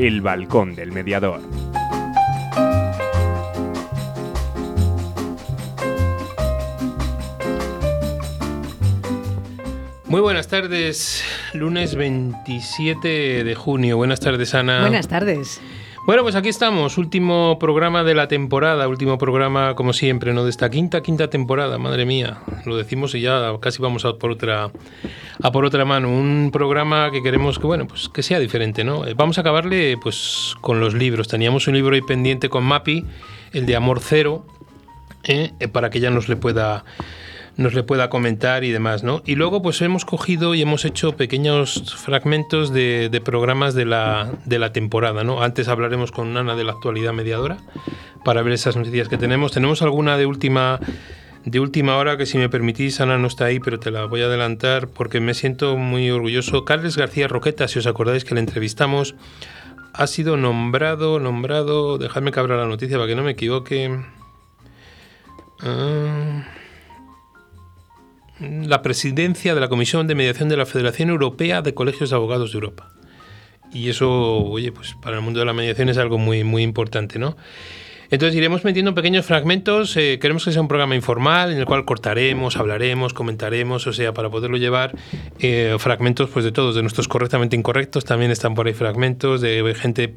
El Balcón del Mediador. Muy buenas tardes, lunes 27 de junio. Buenas tardes, Ana. Buenas tardes. Bueno, pues aquí estamos, último programa de la temporada, último programa como siempre, ¿no? De esta quinta, quinta temporada, madre mía, lo decimos y ya casi vamos a por otra, a por otra mano. Un programa que queremos que, bueno, pues que sea diferente, ¿no? Eh, vamos a acabarle, pues, con los libros. Teníamos un libro ahí pendiente con Mapi, el de Amor Cero, ¿eh? Eh, para que ya nos le pueda nos le pueda comentar y demás, ¿no? Y luego pues hemos cogido y hemos hecho pequeños fragmentos de, programas de la, temporada, ¿no? Antes hablaremos con Ana de la actualidad mediadora para ver esas noticias que tenemos. Tenemos alguna de última de última hora que si me permitís Ana no está ahí, pero te la voy a adelantar porque me siento muy orgulloso. Carles García Roqueta, si os acordáis que le entrevistamos, ha sido nombrado, nombrado, dejadme que abra la noticia para que no me equivoque. Ah, la presidencia de la Comisión de Mediación de la Federación Europea de Colegios de Abogados de Europa. Y eso, oye, pues para el mundo de la mediación es algo muy, muy importante, ¿no? Entonces iremos metiendo pequeños fragmentos. Eh, queremos que sea un programa informal en el cual cortaremos, hablaremos, comentaremos, o sea, para poderlo llevar eh, fragmentos pues de todos, de nuestros correctamente incorrectos. También están por ahí fragmentos de gente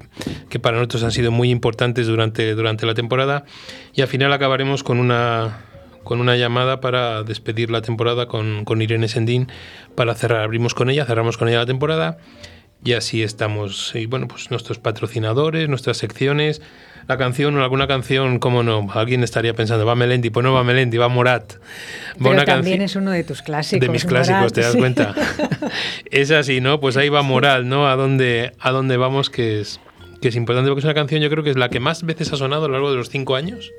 que para nosotros han sido muy importantes durante, durante la temporada. Y al final acabaremos con una con una llamada para despedir la temporada con, con Irene Sendín para cerrar. Abrimos con ella, cerramos con ella la temporada y así estamos. Y bueno, pues nuestros patrocinadores, nuestras secciones, la canción o alguna canción, cómo no, alguien estaría pensando, va Melendi, pues no va Melendi, va Morat. Va Pero también es uno de tus clásicos. De mis clásicos, ¿te das cuenta? es así, ¿no? Pues ahí va Moral, ¿no? A dónde, a dónde vamos, que es, que es importante, porque es una canción, yo creo que es la que más veces ha sonado a lo largo de los cinco años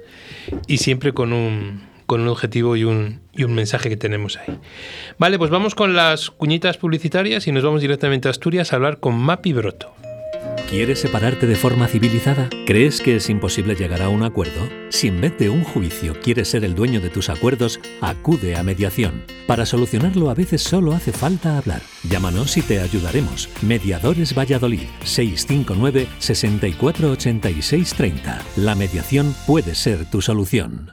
y siempre con un con un objetivo y un, y un mensaje que tenemos ahí. Vale, pues vamos con las cuñitas publicitarias y nos vamos directamente a Asturias a hablar con Mapi Broto. ¿Quieres separarte de forma civilizada? ¿Crees que es imposible llegar a un acuerdo? Si en vez de un juicio quieres ser el dueño de tus acuerdos, acude a mediación. Para solucionarlo a veces solo hace falta hablar. Llámanos y te ayudaremos. Mediadores Valladolid 659 648630. La mediación puede ser tu solución.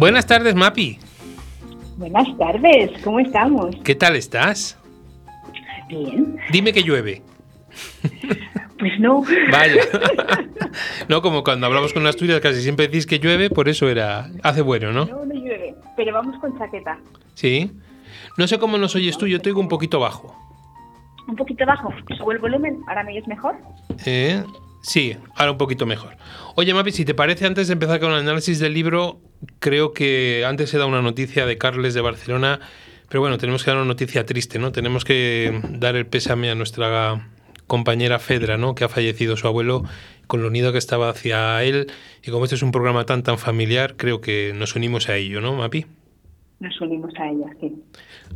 Buenas tardes, Mapi. Buenas tardes, ¿cómo estamos? ¿Qué tal estás? Bien. Dime que llueve. Pues no. Vaya. no, como cuando hablamos con Asturias casi siempre decís que llueve, por eso era. Hace bueno, ¿no? No, no llueve, pero vamos con chaqueta. Sí. No sé cómo nos oyes tú, yo te oigo un poquito bajo. ¿Un poquito bajo? ¿Sube el volumen? ¿Ahora me oyes mejor? Eh, sí, ahora un poquito mejor. Oye, Mapi, si te parece, antes de empezar con el análisis del libro, creo que antes he dado una noticia de Carles de Barcelona, pero bueno, tenemos que dar una noticia triste, ¿no? Tenemos que dar el pésame a nuestra compañera Fedra, ¿no? Que ha fallecido su abuelo con lo unido que estaba hacia él. Y como este es un programa tan tan familiar, creo que nos unimos a ello, ¿no, Mapi? Nos unimos a ella, sí.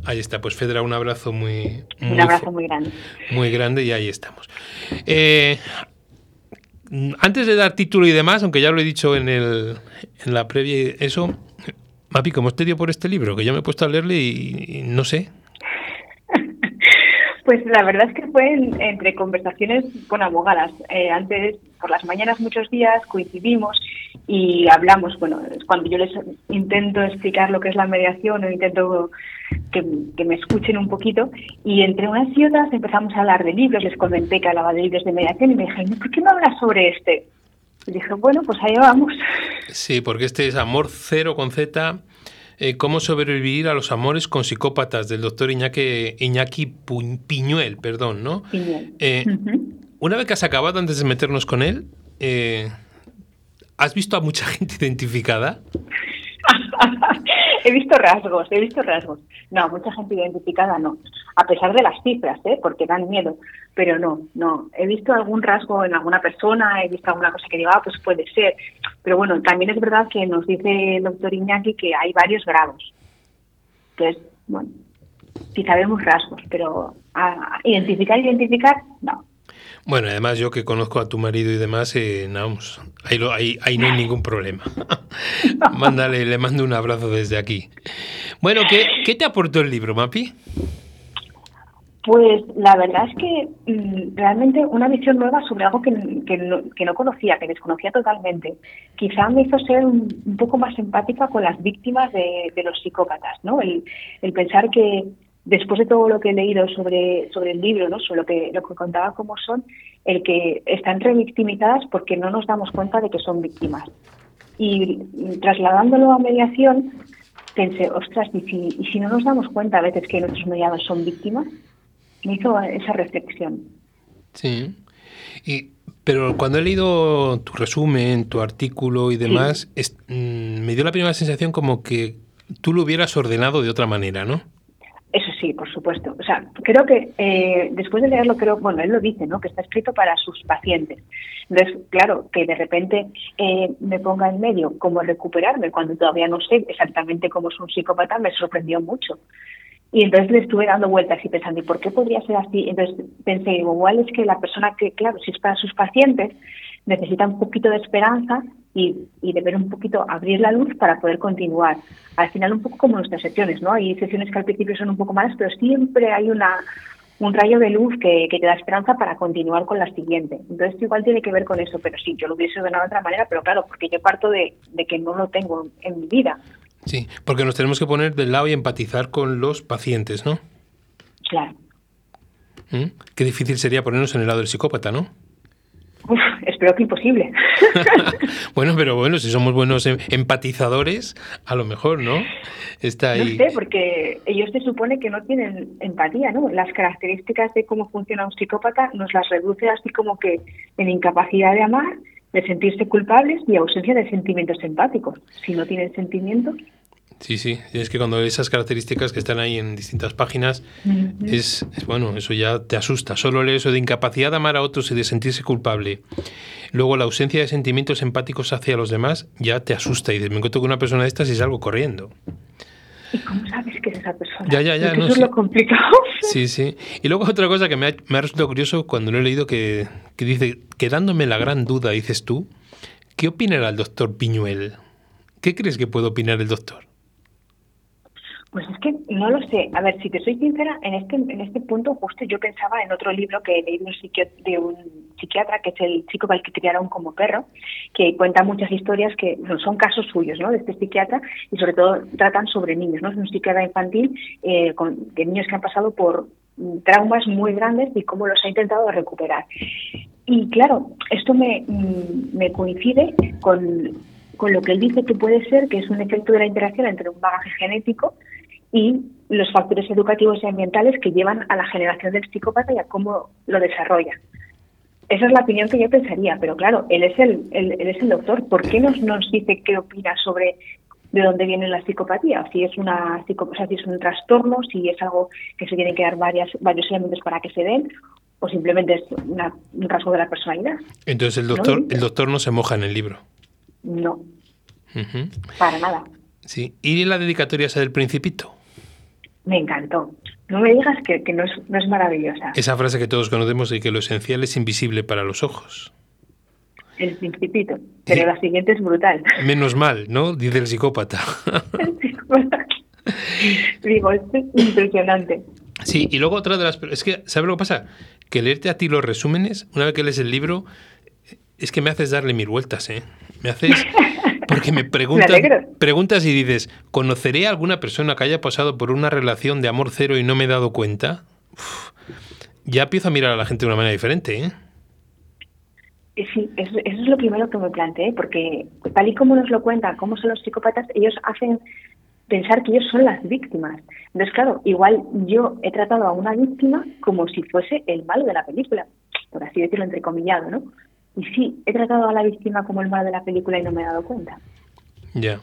Ahí está, pues Fedra, un abrazo muy... un abrazo muy grande. Muy grande y ahí estamos. Eh, antes de dar título y demás, aunque ya lo he dicho en, el, en la previa, eso, Mapi, ¿cómo te dio por este libro? Que yo me he puesto a leerle y, no sé. Pues la verdad es que fue entre conversaciones con abogadas. Eh, antes, por las mañanas, muchos días coincidimos y hablamos. Bueno, cuando yo les intento explicar lo que es la mediación o intento que, me escuchen un poquito. Y entre unas y otras empezamos a hablar de libros, les comenté que hablaba de libros de mediación y me dijeron, ¿por qué no hablas sobre este? Y dije, bueno, pues ahí vamos. Sí, porque este es Amor Cero con Z. Eh, cómo sobrevivir a los amores con psicópatas del doctor Iñaki, Iñaki Piñuel, perdón, ¿no? Piñuel. Eh, una vez que has acabado, antes de meternos con él, eh, ¿has visto a mucha gente identificada? he visto rasgos, he visto rasgos. No, mucha gente identificada no, a pesar de las cifras, ¿eh? porque dan miedo, pero no, no. He visto algún rasgo en alguna persona, he visto alguna cosa que diga, ah, pues puede ser. Pero bueno, también es verdad que nos dice el doctor Iñaki que hay varios grados. Entonces, bueno, sí sabemos rasgos, pero a identificar, identificar, no. Bueno, además yo que conozco a tu marido y demás, eh, vamos, ahí, ahí, no hay ningún problema. Mándale, le mando un abrazo desde aquí. Bueno, ¿qué, ¿qué te aportó el libro, Mapi? Pues la verdad es que mm, realmente una visión nueva sobre algo que, no, no, conocía, que desconocía totalmente. Quizá me hizo ser un, poco más empática con las víctimas de, de los psicópatas, ¿no? El, el, pensar que después de todo lo que he leído sobre, sobre el libro, ¿no? sobre lo que, lo que contaba cómo son, el que están revictimizadas porque no nos damos cuenta de que son víctimas. Y trasladándolo a mediación, pensé, ostras, ¿y si, y si no nos damos cuenta a veces que nuestros mediados son víctimas? Me hizo esa reflexión. Sí. Y, pero cuando he leído tu resumen, tu artículo y demás, mm, me dio la primera sensación como que tú lo hubieras ordenado de otra manera, ¿no? Sí, por supuesto. O sea, creo que eh, después de leerlo, creo, bueno, él lo dice, ¿no? Que está escrito para sus pacientes. Entonces, claro, que de repente eh, me ponga en medio cómo recuperarme cuando todavía no sé exactamente cómo es un psicópata, me sorprendió mucho. Y entonces le estuve dando vueltas y pensando, ¿y por qué podría ser así? Entonces pensé, igual es que la persona que, claro, si es para sus pacientes, necesita un poquito de esperanza y, y de ver un poquito, abrir la luz para poder continuar. Al final, un poco como nuestras sesiones, ¿no? Hay sesiones que al principio son un poco malas, pero siempre hay una un rayo de luz que, que, te da esperanza para continuar con la siguiente. Entonces, igual tiene que ver con eso, pero sí, yo lo hubiese ordenado de otra manera, pero claro, porque yo parto de, de que no lo tengo en mi vida. Sí, porque nos tenemos que poner del lado y empatizar con los pacientes, ¿no? Claro. ¿Mm? Qué difícil sería ponernos en el lado del psicópata, ¿no? Uf, espero que imposible. bueno, pero bueno, si somos buenos em, empatizadores, a lo mejor, ¿no? Está ahí. No sé, porque ellos se supone que no tienen empatía, ¿no? Las características de cómo funciona un psicópata nos las reduce así como que en incapacidad de amar, de sentirse culpables y ausencia de sentimientos empáticos. Si no tienen sentimientos, Sí, sí, es que cuando esas características que están ahí en distintas páginas, es, bueno, eso ya te asusta. Solo lees eso de incapacidad de amar a otros y de sentirse culpable. Luego la ausencia de sentimientos empáticos hacia los demás ya te asusta y me encuentro con una persona de estas y salgo corriendo. ¿Y cómo sabes que es esa persona? Ya, ya, ya. eso es lo complicado. Sí, sí. Y luego otra cosa que me ha, me ha resultado curioso cuando lo he leído que, que dice, quedándome la gran duda, dices tú, ¿qué opinará el doctor Piñuel? ¿Qué crees que puede opinar el doctor? Pues es que no lo sé. A ver, si te soy sincera, en este en este punto justo yo pensaba en otro libro que leí de un, de un psiquiatra, que es el chico al que criaron como perro, que cuenta muchas historias que son casos suyos, ¿no? De este psiquiatra y sobre todo tratan sobre niños, ¿no? Es un psiquiatra infantil eh, de niños que han pasado por traumas muy grandes y cómo los ha intentado recuperar. Y claro, esto me, mm, me coincide con, con lo que él dice que puede ser, que es un efecto de la interacción entre un bagaje genético y los factores educativos y ambientales que llevan a la generación del psicópata y a cómo lo desarrolla. Esa es la opinión que yo pensaría, pero claro, él es el, él, es el doctor. ¿Por qué nos, nos dice qué opina sobre de dónde viene la psicopatía? Si es una si es un trastorno, si es algo que se tienen que dar varias, varios elementos para que se den, o simplemente es un rasgo de la personalidad. Entonces el doctor, el doctor no se moja en el libro. No. Para nada. Sí. ¿Y la dedicatoria esa del principito? Me encantó. No me digas que, no, es, no, es, maravillosa. Esa frase que todos conocemos de que lo esencial es invisible para los ojos. El principito. Pero la siguiente es brutal. Menos mal, ¿no? Dice el psicópata. el psicópata. Digo, es impresionante. Sí, y luego otra de las... Es que, ¿sabes lo que pasa? Que leerte a ti los resúmenes, una vez que lees el libro, es que me haces darle mil vueltas, ¿eh? Me haces... Porque me preguntas, preguntas y dices, ¿conoceré a alguna persona que haya pasado por una relación de amor cero y no me he dado cuenta? ya empiezo a mirar a la gente de una manera diferente, ¿eh? sí, eso, es lo primero que me planteé, porque tal y como nos lo cuentan, cómo son los psicópatas, ellos hacen pensar que ellos son las víctimas. Entonces, claro, igual yo he tratado a una víctima como si fuese el malo de la película, por así decirlo entrecomillado, ¿no? Y sí, he tratado a la víctima como el malo de la película y no me he dado cuenta. Ya.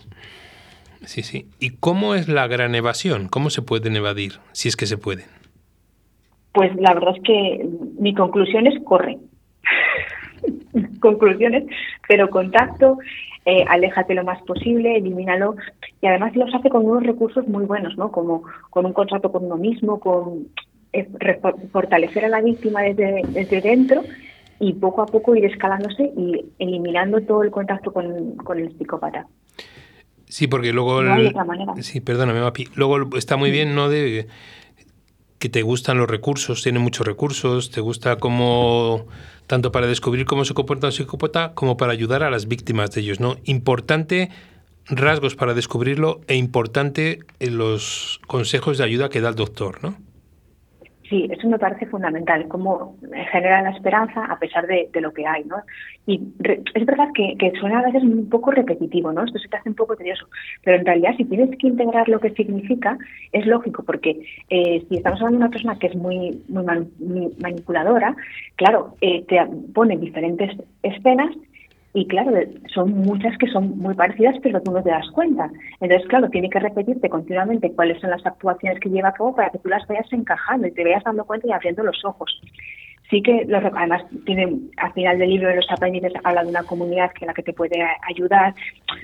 Sí, sí. ¿Y cómo es la gran evasión? ¿Cómo se pueden evadir, si es que se pueden? Pues la verdad es que mi conclusión es corre. Conclusiones, pero contacto, eh, aléjate lo más posible, elimínalo. Y además los hace con unos recursos muy buenos, ¿no? Como con un contrato con uno mismo, con eh, fortalecer a la víctima desde, desde dentro y poco a poco ir escalándose y eliminando todo el contacto con, con el psicópata. Sí, porque luego... Sí, perdóname, Mapi. Luego está muy bien, ¿no? De que te gustan los recursos, tiene muchos recursos, te gusta como tanto para descubrir cómo se comporta un psicópata como para ayudar a las víctimas de ellos, ¿no? Importante rasgos para descubrirlo e importante los consejos de ayuda que da el doctor, ¿no? Sí, eso me parece fundamental, cómo genera la esperanza a pesar de, lo que hay, ¿no? Y es verdad que, suena a veces un poco repetitivo, ¿no? Esto se te hace un poco tedioso, pero en realidad si tienes que integrar lo que significa, es lógico, porque eh, si estamos hablando de una persona que es muy, muy, manipuladora, claro, eh, te pone diferentes escenas y claro, son muchas que son muy parecidas, pero tú no te das cuenta. Entonces, claro, tiene que repetirte continuamente cuáles son las actuaciones que lleva a cabo para que tú las vayas encajando y te vayas dando cuenta y abriendo los ojos. Sí que, además, tiene, al final del libro de los aprendices habla de una comunidad que la que te puede ayudar.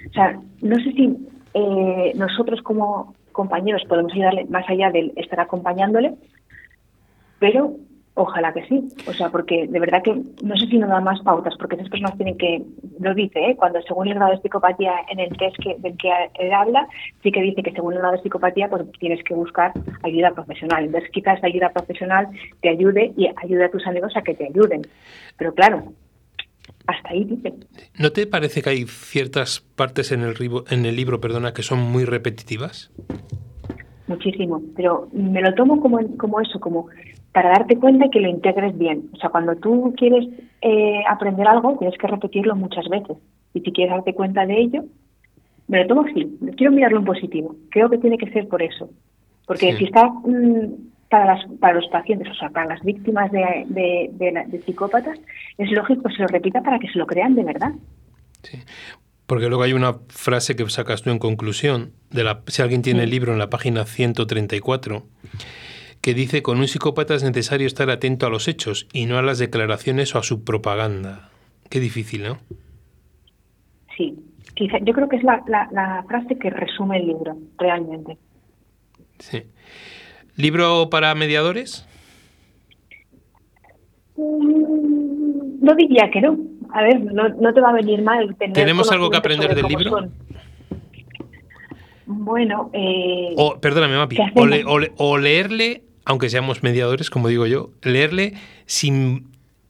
O sea, no sé si eh, nosotros como compañeros podemos ayudarle más allá de estar acompañándole, pero Ojalá que sí, o sea, porque de verdad que no sé si no da más pautas, porque esas personas tienen que, lo dice, ¿eh? cuando según el grado de psicopatía en el test que, del que él habla, sí que dice que según el grado de psicopatía, pues tienes que buscar ayuda profesional. Entonces, quizás ayuda profesional te ayude y ayude a tus amigos a que te ayuden. Pero claro, hasta ahí dice. ¿No te parece que hay ciertas partes en el, en el libro perdona, que son muy repetitivas? Muchísimo, pero me lo tomo como, como eso, como para darte cuenta y que lo integres bien. O sea, cuando tú quieres eh, aprender algo, tienes que repetirlo muchas veces. Y si quieres darte cuenta de ello, me lo tomo así. Quiero mirarlo en positivo. Creo que tiene que ser por eso. Porque si está mm, para, las, para los pacientes, o sea, para las víctimas de, de, psicópatas, es lógico que se lo repita para que se lo crean de verdad. Sí. Porque luego hay una frase que sacas tú en conclusión, de la, si alguien tiene el libro en la página 134, que dice con un psicópata es necesario estar atento a los hechos y no a las declaraciones o a su propaganda. Qué difícil, ¿no? Sí, yo creo que es la, frase que resume el libro, realmente. Sí. ¿Libro para mediadores? Mm, no diría que no. A ver, no, te va a venir mal tener ¿Tenemos algo que aprender del libro? Bueno, eh, o, perdóname, Mapi, o, leerle aunque seamos mediadores, como digo yo, leerle sin,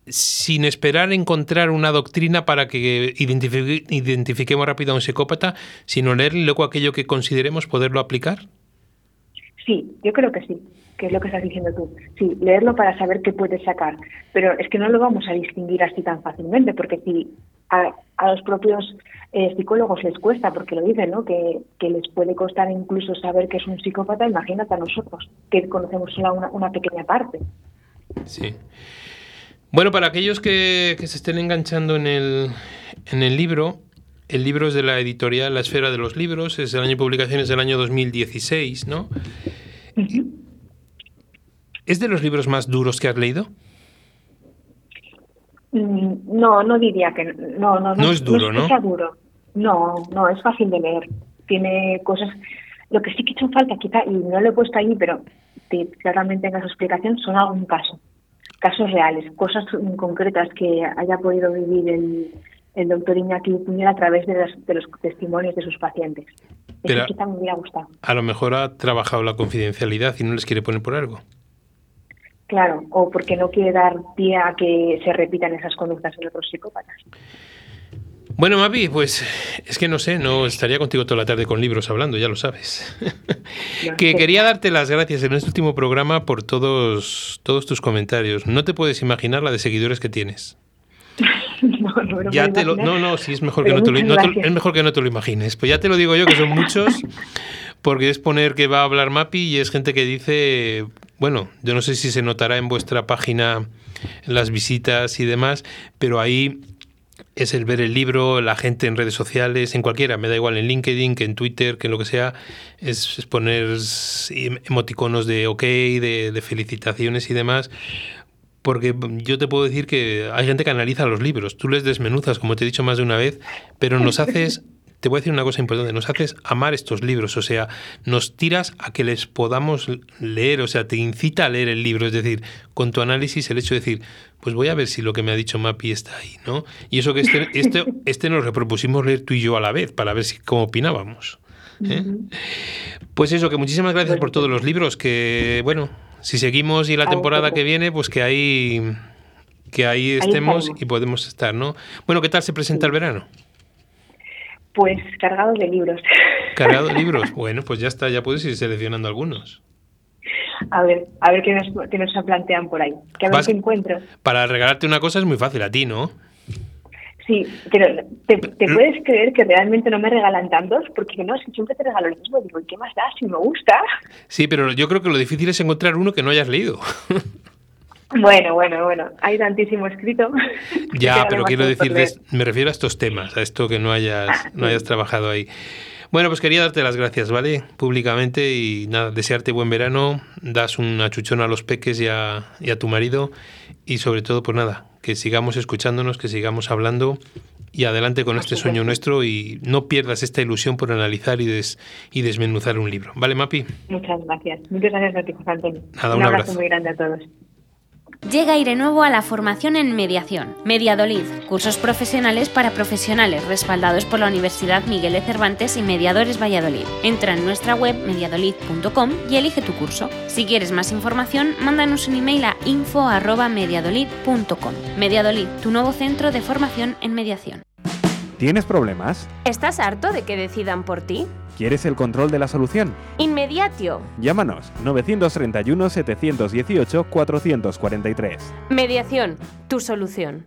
sin esperar encontrar una doctrina para que identifiquemos rápido a un psicópata, sino leerle luego aquello que consideremos poderlo aplicar? Sí, yo creo que sí, que es lo que estás diciendo tú. Sí, leerlo para saber qué puedes sacar. Pero es que no lo vamos a distinguir así tan fácilmente, porque si a, los propios eh, psicólogos les cuesta, porque lo dicen, ¿no? Que, les puede costar incluso saber que es un psicópata, imagínate a nosotros, que conocemos solo una, pequeña parte. Sí. Bueno, para aquellos que, se estén enganchando en el, en el libro, el libro es de la editorial La Esfera de los Libros, es el año de publicaciones del año 2016, ¿no? ¿Es de los libros más duros que has leído? Mm, no, no diría que no, no, no, es duro, ¿no? Es duro. No, no, es fácil de leer. Tiene cosas. Lo que sí que hecho falta, quizá, y no lo he puesto ahí, pero claramente en su explicación, son algún caso. Casos reales, cosas concretas que haya podido vivir el, el doctor Iñaki Puñera a través de, de los testimonios de sus pacientes. Eso quizá me hubiera gustado. A lo mejor ha trabajado la confidencialidad y no les quiere poner por algo. Claro, o porque no quiere dar pie a que se repitan esas conductas en otros psicópatas. Bueno, Mapi, pues es que no sé, no estaría contigo toda la tarde con libros hablando, ya lo sabes. que quería darte las gracias en este último programa por todos, todos tus comentarios. No te puedes imaginar la de seguidores que tienes. no, no, ya te lo, no, no, sí es mejor, que no te lo, es mejor que no te lo imagines. Pues ya te lo digo yo, que son muchos, porque es poner que va a hablar Mapi y es gente que dice, bueno, yo no sé si se notará en vuestra página en las visitas y demás, pero ahí es el ver el libro, la gente en redes sociales, en cualquiera, me da igual en LinkedIn, que en Twitter, que en lo que sea, es, poner emoticonos de ok, de, de, felicitaciones y demás. Porque yo te puedo decir que hay gente que analiza los libros, tú les desmenuzas, como te he dicho más de una vez, pero nos haces te voy a decir una cosa importante, nos haces amar estos libros, o sea, nos tiras a que les podamos leer, o sea, te incita a leer el libro, es decir, con tu análisis el hecho de decir, pues voy a ver si lo que me ha dicho Mapi está ahí, ¿no? Y eso que este, este, este nos repropusimos leer tú y yo a la vez, para ver si, cómo opinábamos. ¿eh? Pues eso, que muchísimas gracias por todos los libros, que bueno, si seguimos y la temporada que viene, pues que ahí que ahí estemos y podemos estar, ¿no? Bueno, ¿qué tal se presenta el verano? Pues cargado de libros. Cargado de libros. Bueno, pues ya está, ya puedes ir seleccionando algunos. A ver, a ver qué nos, qué nos plantean por ahí. Que a ver qué encuentro. Para regalarte una cosa es muy fácil a ti, ¿no? Sí, pero ¿te, puedes creer que realmente no me regalan tantos? Porque no, es que siempre te regalo lo mismo. Digo, ¿y qué más da si me gusta? Sí, pero yo creo que lo difícil es encontrar uno que no hayas leído. Bueno, bueno, bueno, hay tantísimo escrito. Ya, pero quiero decir, me refiero a estos temas, a esto que no hayas, no hayas trabajado ahí. Bueno, pues quería darte las gracias, ¿vale? Públicamente y nada, desearte buen verano, das un achuchón a los peques y a, y a tu marido y sobre todo, pues nada, que sigamos escuchándonos, que sigamos hablando y adelante con este sueño nuestro y no pierdas esta ilusión por analizar y, des, y desmenuzar un libro. ¿Vale, Mapi? Muchas gracias. Muchas gracias a ti, José Antonio. Nada, un, abrazo muy grande a todos. Llega Aire Nuevo a la formación en mediación. Mediadolid, cursos profesionales para profesionales respaldados por la Universidad Miguel de Cervantes y Mediadores Valladolid. Entra en nuestra web mediadolid.com y elige tu curso. Si quieres más información, mándanos un email a info@mediadolid.com. Mediadolid, tu nuevo centro de formación en mediación. ¿Tienes problemas? ¿Estás harto de que decidan por ti? ¿Quieres el control de la solución? Inmediatio. Llámanos 931 718 443. Mediación, tu solución.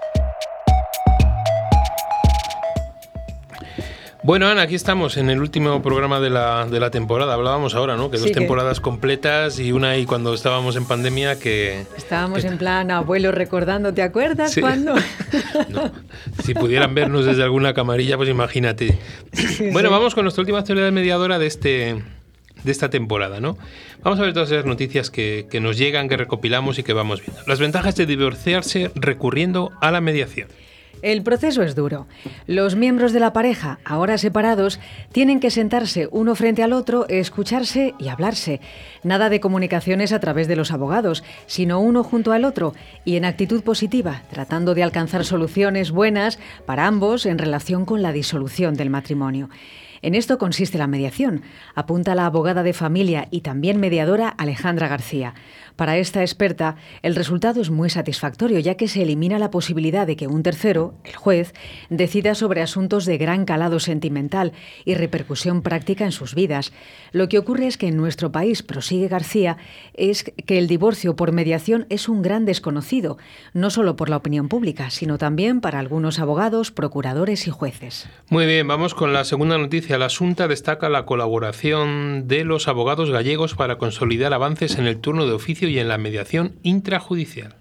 Bueno, Ana, aquí estamos en el último programa de la, de la temporada. Hablábamos ahora, ¿no? Que dos temporadas completas y una ahí cuando estábamos en pandemia que... Estábamos en plan abuelo recordando, ¿te acuerdas cuando? Si pudieran vernos desde alguna camarilla, pues imagínate. bueno, vamos con nuestra última actualidad mediadora de este de esta temporada, ¿no? Vamos a ver todas esas noticias que, que nos llegan, que recopilamos y que vamos viendo. Las ventajas de divorciarse recurriendo a la mediación. El proceso es duro. Los miembros de la pareja, ahora separados, tienen que sentarse uno frente al otro, escucharse y hablarse. Nada de comunicaciones a través de los abogados, sino uno junto al otro y en actitud positiva, tratando de alcanzar soluciones buenas para ambos en relación con la disolución del matrimonio. En esto consiste la mediación, apunta la abogada de familia y también mediadora Alejandra García. Para esta experta, el resultado es muy satisfactorio, ya que se elimina la posibilidad de que un tercero, el juez, decida sobre asuntos de gran calado sentimental y repercusión práctica en sus vidas. Lo que ocurre es que en nuestro país, prosigue García, es que el divorcio por mediación es un gran desconocido, no solo por la opinión pública, sino también para algunos abogados, procuradores y jueces. Muy bien, vamos con la segunda noticia. La Asunta destaca la colaboración de los abogados gallegos para consolidar avances en el turno de oficio y en la mediación intrajudicial.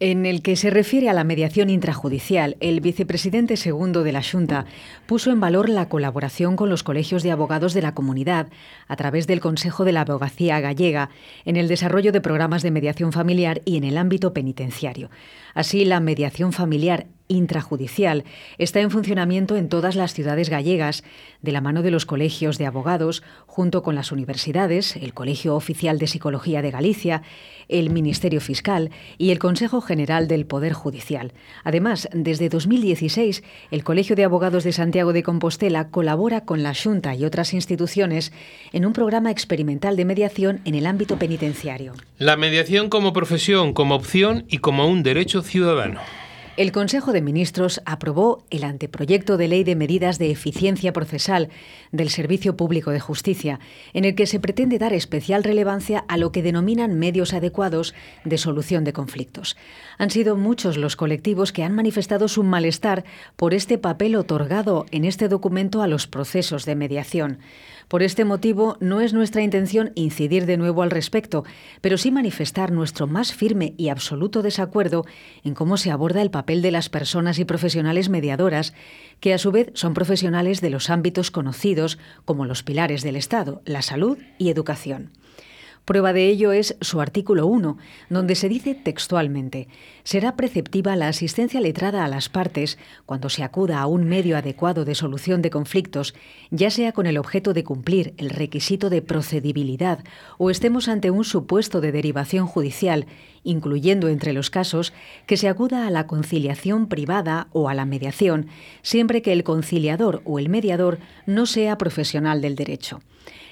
En el que se refiere a la mediación intrajudicial, el vicepresidente segundo de la Junta puso en valor la colaboración con los colegios de abogados de la comunidad a través del Consejo de la Abogacía Gallega en el desarrollo de programas de mediación familiar y en el ámbito penitenciario. Así, la mediación familiar intrajudicial está en funcionamiento en todas las ciudades gallegas, de la mano de los colegios de abogados, junto con las universidades, el Colegio Oficial de Psicología de Galicia, el Ministerio Fiscal y el Consejo General del Poder Judicial. Además, desde 2016, el Colegio de Abogados de Santiago de Compostela colabora con la Junta y otras instituciones en un programa experimental de mediación en el ámbito penitenciario. La mediación como profesión, como opción y como un derecho ciudadano. El Consejo de Ministros aprobó el anteproyecto de ley de medidas de eficiencia procesal del Servicio Público de Justicia, en el que se pretende dar especial relevancia a lo que denominan medios adecuados de solución de conflictos. Han sido muchos los colectivos que han manifestado su malestar por este papel otorgado en este documento a los procesos de mediación. Por este motivo, no es nuestra intención incidir de nuevo al respecto, pero sí manifestar nuestro más firme y absoluto desacuerdo en cómo se aborda el papel de las personas y profesionales mediadoras, que a su vez son profesionales de los ámbitos conocidos como los pilares del Estado, la salud y educación. Prueba de ello es su artículo 1, donde se dice textualmente, será preceptiva la asistencia letrada a las partes cuando se acuda a un medio adecuado de solución de conflictos, ya sea con el objeto de cumplir el requisito de procedibilidad o estemos ante un supuesto de derivación judicial, incluyendo entre los casos que se acuda a la conciliación privada o a la mediación, siempre que el conciliador o el mediador no sea profesional del derecho.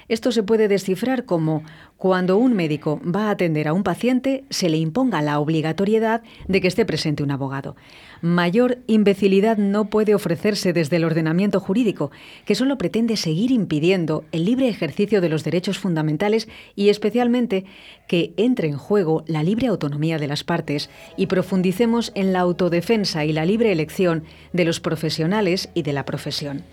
Esto se puede descifrar como cuando un médico va a atender a un paciente, se le imponga la obligatoriedad de que esté presente un abogado. Mayor imbecilidad no puede ofrecerse desde el ordenamiento jurídico, que solo pretende seguir impidiendo el libre ejercicio de los derechos fundamentales y especialmente que entre en juego la libre autonomía de las partes y profundicemos en la autodefensa y la libre elección de los profesionales y de la profesión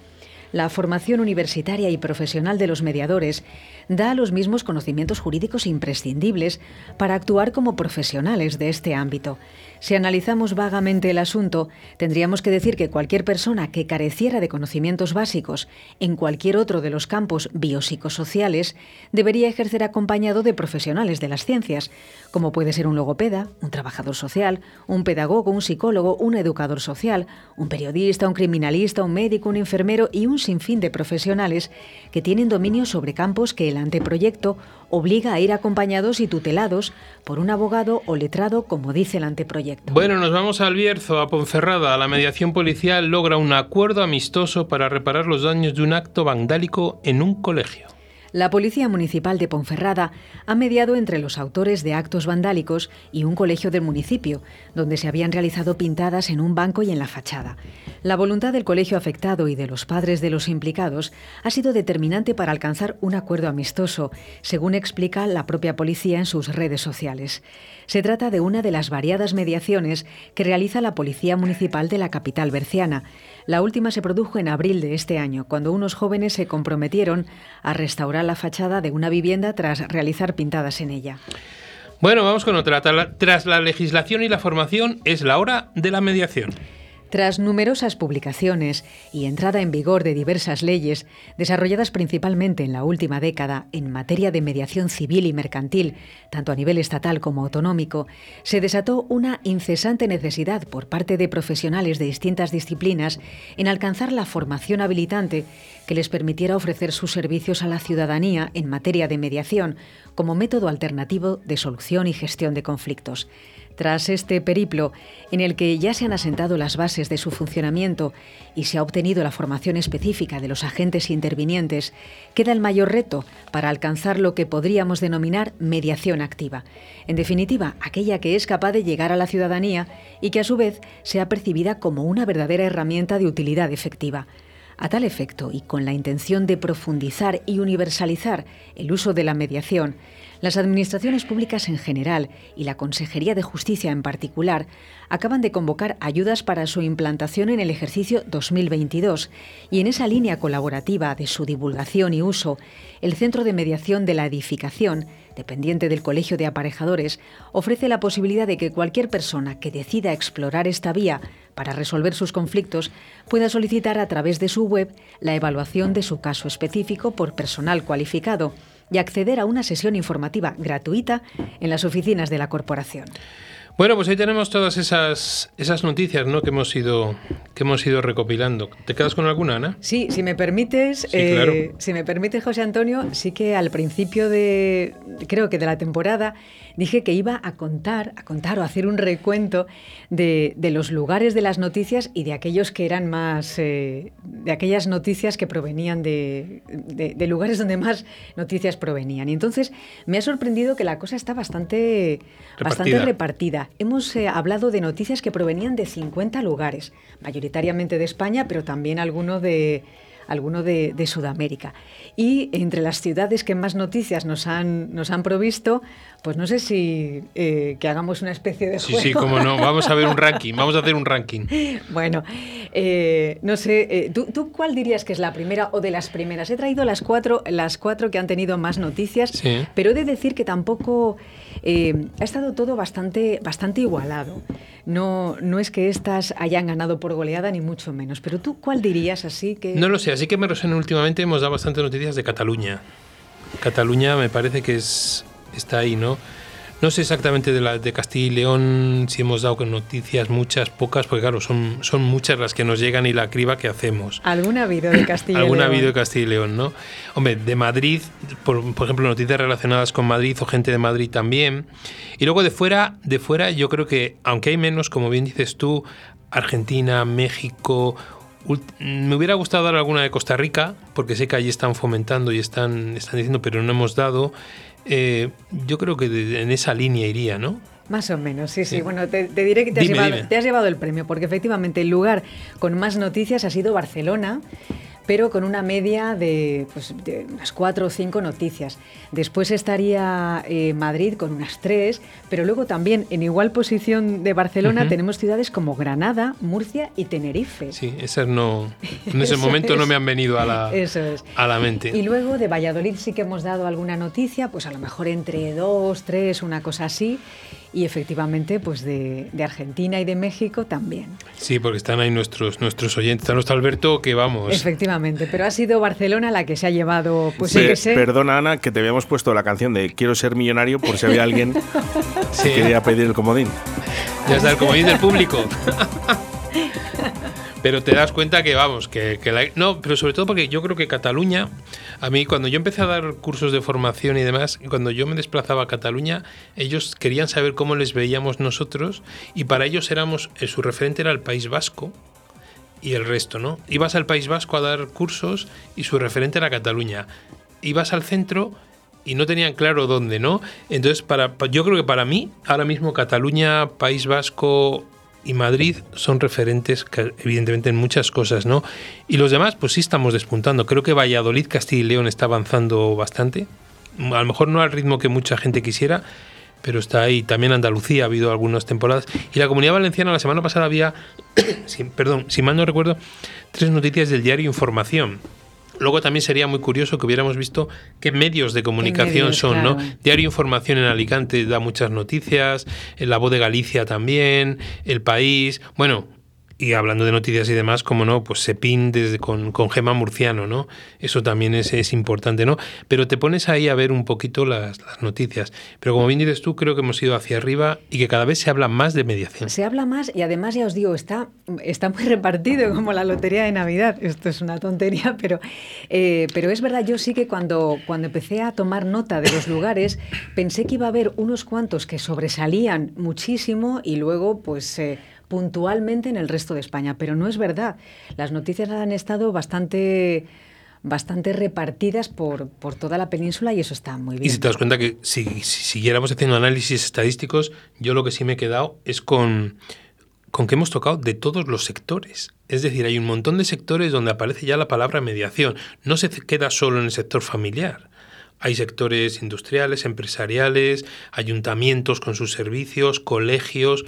la formación universitaria y profesional de los mediadores da los mismos conocimientos jurídicos imprescindibles para actuar como profesionales de este ámbito. Si analizamos vagamente el asunto, tendríamos que decir que cualquier persona que careciera de conocimientos básicos en cualquier otro de los campos biopsicosociales debería ejercer acompañado de profesionales de las ciencias, como puede ser un logopeda, un trabajador social, un pedagogo, un psicólogo, un educador social, un periodista, un criminalista, un médico, un enfermero y un sinfín de profesionales que tienen dominio sobre campos que el anteproyecto obliga a ir acompañados y tutelados por un abogado o letrado, como dice el anteproyecto. Bueno, nos vamos al Bierzo, a Ponferrada. La mediación policial logra un acuerdo amistoso para reparar los daños de un acto vandálico en un colegio. La Policía Municipal de Ponferrada ha mediado entre los autores de actos vandálicos y un colegio del municipio, donde se habían realizado pintadas en un banco y en la fachada. La voluntad del colegio afectado y de los padres de los implicados ha sido determinante para alcanzar un acuerdo amistoso, según explica la propia policía en sus redes sociales. Se trata de una de las variadas mediaciones que realiza la Policía Municipal de la capital berciana. La última se produjo en abril de este año, cuando unos jóvenes se comprometieron a restaurar la fachada de una vivienda tras realizar pintadas en ella. Bueno, vamos con otra. Tras la legislación y la formación es la hora de la mediación. Tras numerosas publicaciones y entrada en vigor de diversas leyes, desarrolladas principalmente en la última década en materia de mediación civil y mercantil, tanto a nivel estatal como autonómico, se desató una incesante necesidad por parte de profesionales de distintas disciplinas en alcanzar la formación habilitante que les permitiera ofrecer sus servicios a la ciudadanía en materia de mediación como método alternativo de solución y gestión de conflictos. Tras este periplo, en el que ya se han asentado las bases de su funcionamiento y se ha obtenido la formación específica de los agentes intervinientes, queda el mayor reto para alcanzar lo que podríamos denominar mediación activa. En definitiva, aquella que es capaz de llegar a la ciudadanía y que a su vez sea percibida como una verdadera herramienta de utilidad efectiva. A tal efecto, y con la intención de profundizar y universalizar el uso de la mediación, las administraciones públicas en general y la Consejería de Justicia en particular acaban de convocar ayudas para su implantación en el ejercicio 2022 y en esa línea colaborativa de su divulgación y uso, el Centro de Mediación de la Edificación, dependiente del Colegio de Aparejadores, ofrece la posibilidad de que cualquier persona que decida explorar esta vía para resolver sus conflictos pueda solicitar a través de su web la evaluación de su caso específico por personal cualificado y acceder a una sesión informativa gratuita en las oficinas de la corporación. Bueno, pues hoy tenemos todas esas, esas noticias ¿no? que, hemos ido, que hemos ido recopilando. ¿Te quedas con alguna, Ana? Sí, si me permites, Sí, claro. eh, si me permite José Antonio, sí que al principio de, creo que de la temporada, dije que iba a contar, a contar o a hacer un recuento de, de los lugares de las noticias y de aquellos que eran más, eh, de aquellas noticias que provenían de, de- de lugares donde más noticias provenían. Y entonces me ha sorprendido que la cosa está bastante bastante Repartida. Hemos eh, hablado de noticias que provenían de 50 lugares, mayoritariamente de España, pero también alguno de alguno de, de Sudamérica. Y entre las ciudades que más noticias nos han, nos han provisto, pues no sé si eh, que hagamos una especie de Sí, sí, cómo no. Vamos a ver un ranking. Vamos a hacer un ranking. Bueno, eh, no sé, eh, ¿tú, tú cuál dirías que es la primera o de las primeras? He traído las cuatro, las cuatro que han tenido más noticias, Sí. pero he de decir que tampoco eh, ha estado todo bastante, bastante igualado. No, no es que estas hayan ganado por goleada, ni mucho menos. Pero tú, ¿cuál dirías así que.? No lo sé, así que me resuena últimamente. Hemos dado bastantes noticias de Cataluña. Cataluña me parece que es está ahí, ¿no? No sé exactamente de la de Castilla y León si hemos dado con noticias muchas, pocas, porque claro, son, son muchas las que nos llegan y la criba que hacemos. ¿Alguna ha habido de Castilla y Alguna ha León? habido de Castilla y León, ¿no? Hombre, de Madrid, por, por ejemplo, noticias relacionadas con Madrid o gente de Madrid también. Y luego de fuera, de fuera, yo creo que, aunque hay menos, como bien dices tú, Argentina, México. Me hubiera gustado dar alguna de Costa Rica, porque sé que allí están fomentando y están, están diciendo, pero no hemos dado. Eh, yo creo que de- en esa línea iría, ¿no? Más o menos, sí, sí. Sí. Bueno, te, te diré que te has, Dime, llevado, dime. te has llevado el premio, porque efectivamente el lugar con más noticias ha sido Barcelona, pero con una media de, pues, de unas cuatro o cinco noticias. Después estaría eh, Madrid con unas tres, pero luego también en igual posición de Barcelona tenemos ciudades como Granada, Murcia y Tenerife. Sí, esas no. En ese momento no me han venido a la, Eso es. a la mente. Y luego de Valladolid sí que hemos dado alguna noticia, pues a lo mejor entre dos, tres, una cosa así. Y efectivamente, pues de, de Argentina y de México también. Sí, porque están ahí nuestros, nuestros oyentes. Está nuestro Alberto, que vamos. Efectivamente, pero ha sido Barcelona la que se ha llevado, pues Sí, sí que sé. Perdona, Ana, que te habíamos puesto la canción de Quiero ser millonario por si había alguien Sí, que quería pedir el comodín. ya está, como dice el público. Pero te das cuenta que, vamos, que, la- No, pero sobre todo porque yo creo que Cataluña, a mí cuando yo empecé a dar cursos de formación y demás, cuando yo me desplazaba a Cataluña, ellos querían saber cómo les veíamos nosotros y para ellos éramos, eh, su referente era el País Vasco y el resto, ¿no? Ibas al País Vasco a dar cursos y su referente era Cataluña. Ibas al centro y no tenían claro dónde, ¿no? Entonces, para, pa- yo creo que para mí, ahora mismo Cataluña, País Vasco y Madrid son referentes, evidentemente, en muchas cosas, ¿no? Y los demás, pues sí estamos despuntando. Creo que Valladolid, Castilla y León está avanzando bastante. A lo mejor no al ritmo que mucha gente quisiera, pero está ahí. También Andalucía ha habido algunas temporadas. Y la Comunidad Valenciana la semana pasada había, perdón, si mal no recuerdo, tres noticias del diario Información. Luego también sería muy curioso que hubiéramos visto qué medios de comunicación medios, son, ¿no? Diario Información en Alicante da muchas noticias, La Voz de Galicia también, El País, bueno, y hablando de noticias y demás, como no, pues Sepin desde con, con Gema Murciano, ¿no? Eso también es, es importante, ¿no? Pero te pones ahí a ver un poquito las, las noticias. Pero como bien dices tú, creo que hemos ido hacia arriba y que cada vez se habla más de mediación. Se habla más y además ya os digo, está, está muy repartido como la lotería de Navidad. Esto es una tontería, pero, eh, pero es verdad, yo sí que cuando, cuando empecé a tomar nota de los lugares, pensé que iba a haber unos cuantos que sobresalían muchísimo y luego pues eh, puntualmente en el resto de España. Pero no es verdad. Las noticias han estado bastante bastante repartidas por, por toda la península y eso está muy bien. Y si te das cuenta que si, si siguiéramos haciendo análisis estadísticos, yo lo que sí me he quedado es con, con que hemos tocado de todos los sectores. Es decir, hay un montón de sectores donde aparece ya la palabra mediación. No se queda solo en el sector familiar. Hay sectores industriales, empresariales, ayuntamientos con sus servicios, colegios,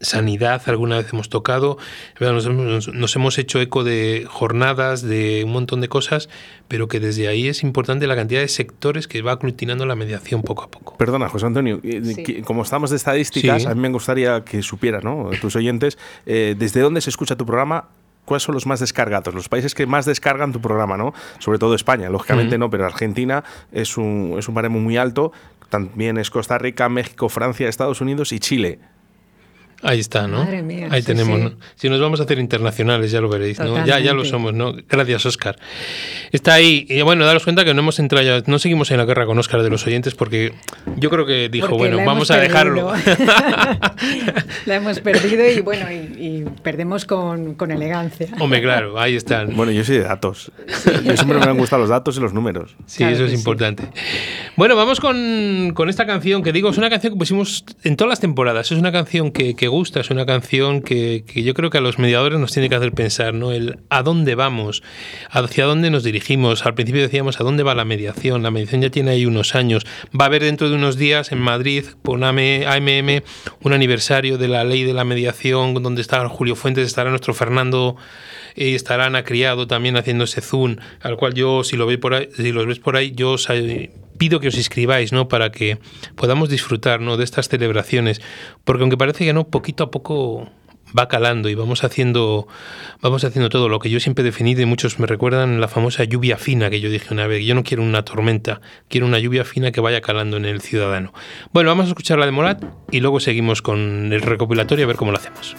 sanidad, alguna vez hemos tocado, nos hemos, nos hemos hecho eco de jornadas, de un montón de cosas, pero que desde ahí es importante la cantidad de sectores que va aglutinando la mediación poco a poco. Perdona, José Antonio, eh, Sí. que- como estamos de estadísticas, Sí. a mí me gustaría que supieras, ¿no? tus oyentes, eh, desde dónde se escucha tu programa. ¿Cuáles son los más descargados? Los países que más descargan tu programa, ¿no? Sobre todo España, lógicamente no, pero Argentina es un, es un baremo muy alto. También es Costa Rica, México, Francia, Estados Unidos y Chile. Ahí está, ¿no? Madre mía, Ahí sí, tenemos, sí. ¿no? Si nos vamos a hacer internacionales, ya lo veréis, ¿no? Ya, ya lo somos, ¿no? Gracias, Oscar. Está ahí. Y bueno, daros cuenta que no hemos entrado ya, no seguimos en la guerra con Oscar de los oyentes porque yo creo que dijo, Porque bueno, la vamos hemos a dejarlo. perdido. la hemos perdido y bueno, y, y perdemos con, con elegancia. Hombre, claro, ahí están. Bueno, yo soy de datos. Yo siempre me han gustado los datos y los números. Sí, Claro eso es sí. importante. Bueno, vamos con, con esta canción que digo, es una canción que pusimos en todas las temporadas. Es una canción que, que gusta, es una canción que, yo creo que a los mediadores nos tiene que hacer pensar, ¿no? El a dónde vamos, hacia dónde nos dirigimos. Al principio decíamos a dónde va la mediación. La mediación ya tiene ahí unos años. Va a haber dentro de unos días en Madrid, por AMM, AMM, un aniversario de la ley de la mediación, donde está Julio Fuentes, estará nuestro Fernando y estará Ana Criado también haciendo ese zoom, al cual yo, si lo veis por ahí, si los ves por ahí, yo os eh, pido que os inscribáis, ¿no? Para que podamos disfrutar, ¿no? De estas celebraciones, porque aunque parece que no, poquito a poco va calando y vamos haciendo vamos haciendo todo lo que yo siempre he definido y muchos me recuerdan la famosa lluvia fina que yo dije una vez yo no quiero una tormenta quiero una lluvia fina que vaya calando en el ciudadano bueno vamos a escuchar la de Morat y luego seguimos con el recopilatorio a ver cómo lo hacemos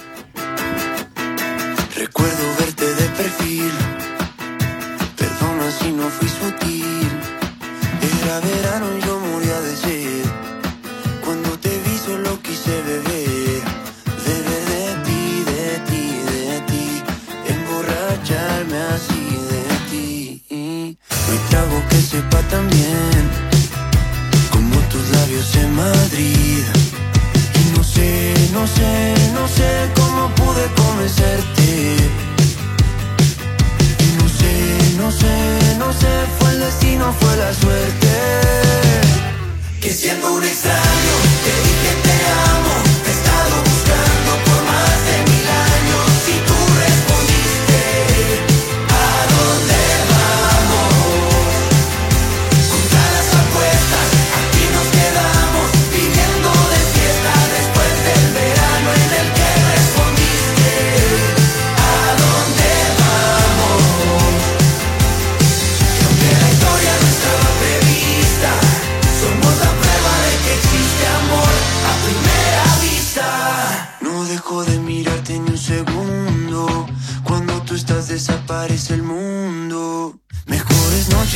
Recuerdo verte de perfil. Era verano y yo moría de sed. Cuando te vi solo quise beber. Beber de ti, de ti, de ti. Emborracharme así de ti. Hay trago que sepa tan bien como tus labios en Madrid. Y no sé, no sé, no sé cómo pude convencerte. No sé, no sé, fue el destino, fue la suerte. Que siendo un extraño, te dije te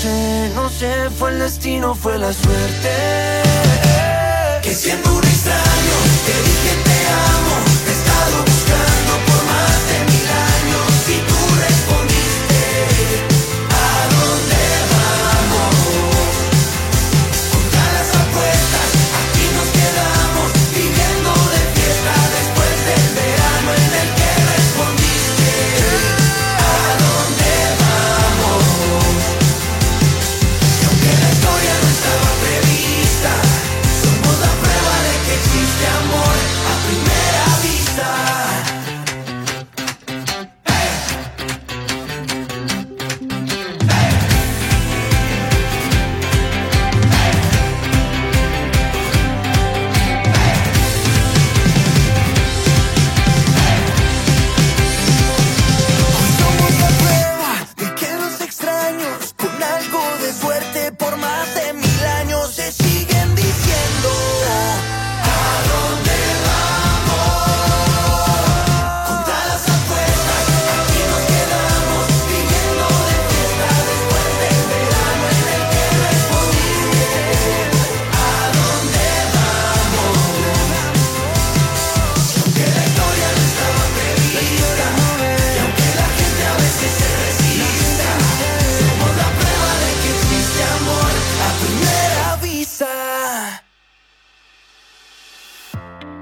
Sé, no sé, fue el destino, fue la suerte. Que siendo un extraño, te dije te amo.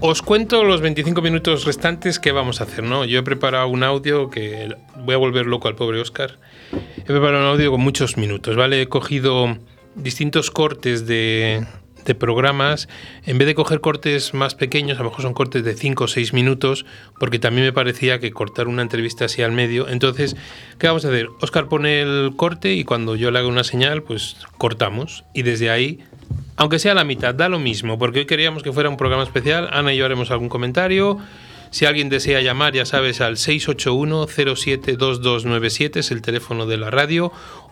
os cuento los 25 minutos restantes que vamos a hacer, ¿no? Yo he preparado un audio que voy a volver loco al pobre Oscar. He preparado un audio con muchos minutos, ¿vale? He cogido distintos cortes de, de programas, en vez de coger cortes más pequeños, a lo mejor son cortes de 5 o 6 minutos, porque también me parecía que cortar una entrevista así al medio. Entonces, ¿qué vamos a hacer? Oscar pone el corte y cuando yo le haga una señal, pues cortamos. Y desde ahí aunque sea la mitad, da lo mismo, porque hoy queríamos que fuera un programa especial. Ana y yo haremos algún comentario. Si alguien desea llamar, ya sabes, al 681-072297 es el teléfono de la radio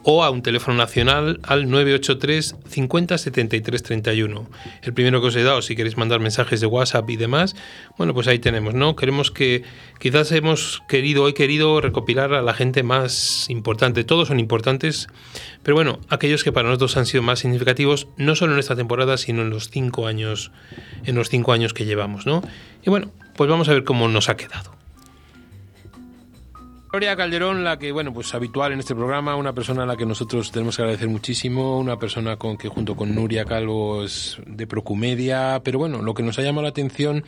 o a un teléfono nacional al 983 50 73 31. El primero que os he dado, si queréis mandar mensajes de WhatsApp y demás, bueno, pues ahí tenemos, ¿no? Queremos que quizás hemos querido, he querido recopilar a la gente más importante. Todos son importantes, pero bueno, aquellos que para nosotros han sido más significativos, no solo en esta temporada, sino en los cinco años, en los cinco años que llevamos, ¿no? Y bueno, pues vamos a ver cómo nos ha quedado. Gloria Calderón, la que, bueno, pues habitual en este programa, una persona a la que nosotros tenemos que agradecer muchísimo, una persona con que junto con Nuria Calvo es de Procumedia, pero bueno, lo que nos ha llamado la atención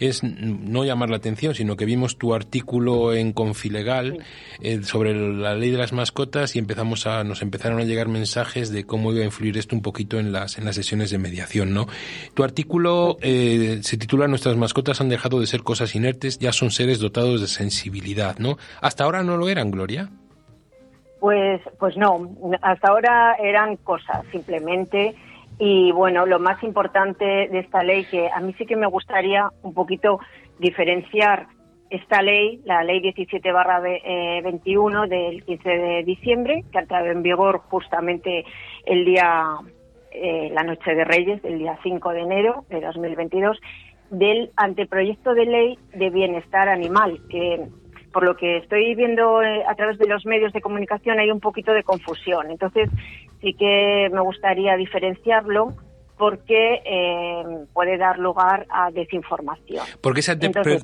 es no llamar la atención, sino que vimos tu artículo en Confilegal eh, sobre la ley de las mascotas y empezamos a, nos empezaron a llegar mensajes de cómo iba a influir esto un poquito en las, en las sesiones de mediación, ¿no? Tu artículo eh, se titula Nuestras mascotas han dejado de ser cosas inertes, ya son seres dotados de sensibilidad, ¿no? Hasta ahora no lo eran, Gloria? Pues, pues no, hasta ahora eran cosas simplemente. Y bueno, lo más importante de esta ley, que a mí sí que me gustaría un poquito diferenciar esta ley, la ley 17 barra 21 del 15 de diciembre, que ha entrado en vigor justamente el día, eh, la noche de Reyes, el día 5 de enero de 2022, del anteproyecto de ley de bienestar animal, que por lo que estoy viendo eh, a través de los medios de comunicación hay un poquito de confusión. Entonces, sí que me gustaría diferenciarlo porque eh, puede dar lugar a desinformación. Porque ese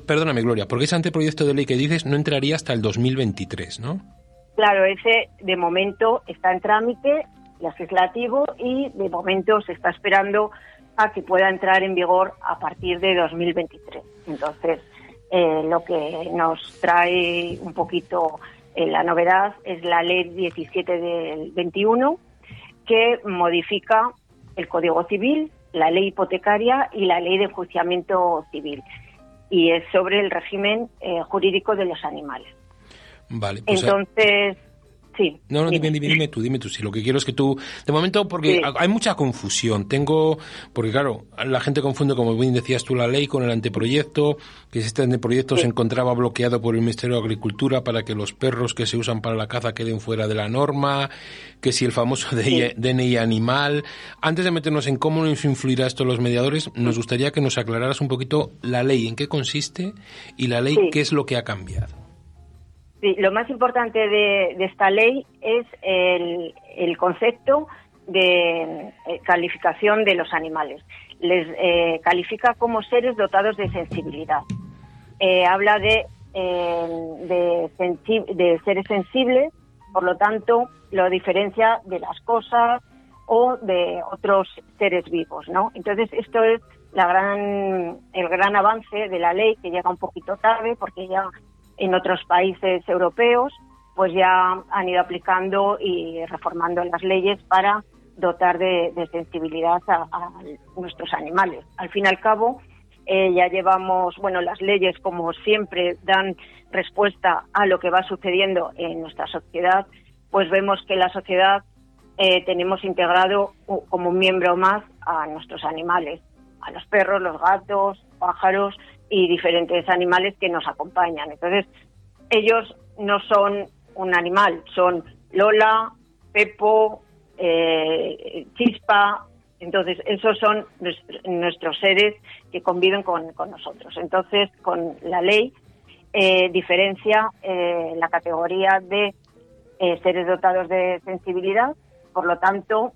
perdóname, Gloria, porque ese anteproyecto de ley que dices no entraría hasta el 2023, ¿no? Claro, ese de momento está en trámite legislativo y de momento se está esperando a que pueda entrar en vigor a partir de 2023. Entonces, eh, lo que nos trae un poquito eh, la novedad es la ley 17 del 21 que modifica el Código Civil, la ley hipotecaria y la ley de enjuiciamiento civil y es sobre el régimen eh, jurídico de los animales. Vale, pues Entonces, no, no, dime, dime, tú, dime tú. Si lo que quiero es que tú, de momento, porque hay mucha confusión. Tengo, porque claro, la gente confunde, como bien decías tú, la ley con el anteproyecto, que este anteproyecto se encontraba bloqueado por el Ministerio de Agricultura para que los perros que se usan para la caza queden fuera de la norma, que si el famoso DNI animal. Antes de meternos en cómo nos influirá esto los mediadores, nos gustaría que nos aclararas un poquito la ley, en qué consiste y la ley, qué es lo que ha cambiado. Sí, lo más importante de, esta ley es el, concepto de eh, calificación de los animales. Les eh, califica como seres dotados de sensibilidad. Eh, habla de, de, seres sensibles, por lo tanto, lo diferencia de las cosas o de otros seres vivos, ¿no? Entonces, esto es la gran, el gran avance de la ley que llega un poquito tarde porque ya en otros países europeos, pues ya han ido aplicando y reformando las leyes para dotar de, sensibilidad a, nuestros animales. Al fin y al cabo, eh, ya llevamos, bueno, las leyes como siempre dan respuesta a lo que va sucediendo en nuestra sociedad, pues vemos que la sociedad eh, tenemos integrado como un miembro más a nuestros animales, a los perros, los gatos, pájaros y diferentes animales que nos acompañan. Entonces, ellos no son un animal, son Lola, Pepo, eh, Chispa, Entonces, esos son nuestr- nuestros seres que conviven con, nosotros. Entonces, con la ley eh, diferencia eh, la categoría de eh, seres dotados de sensibilidad, por lo tanto,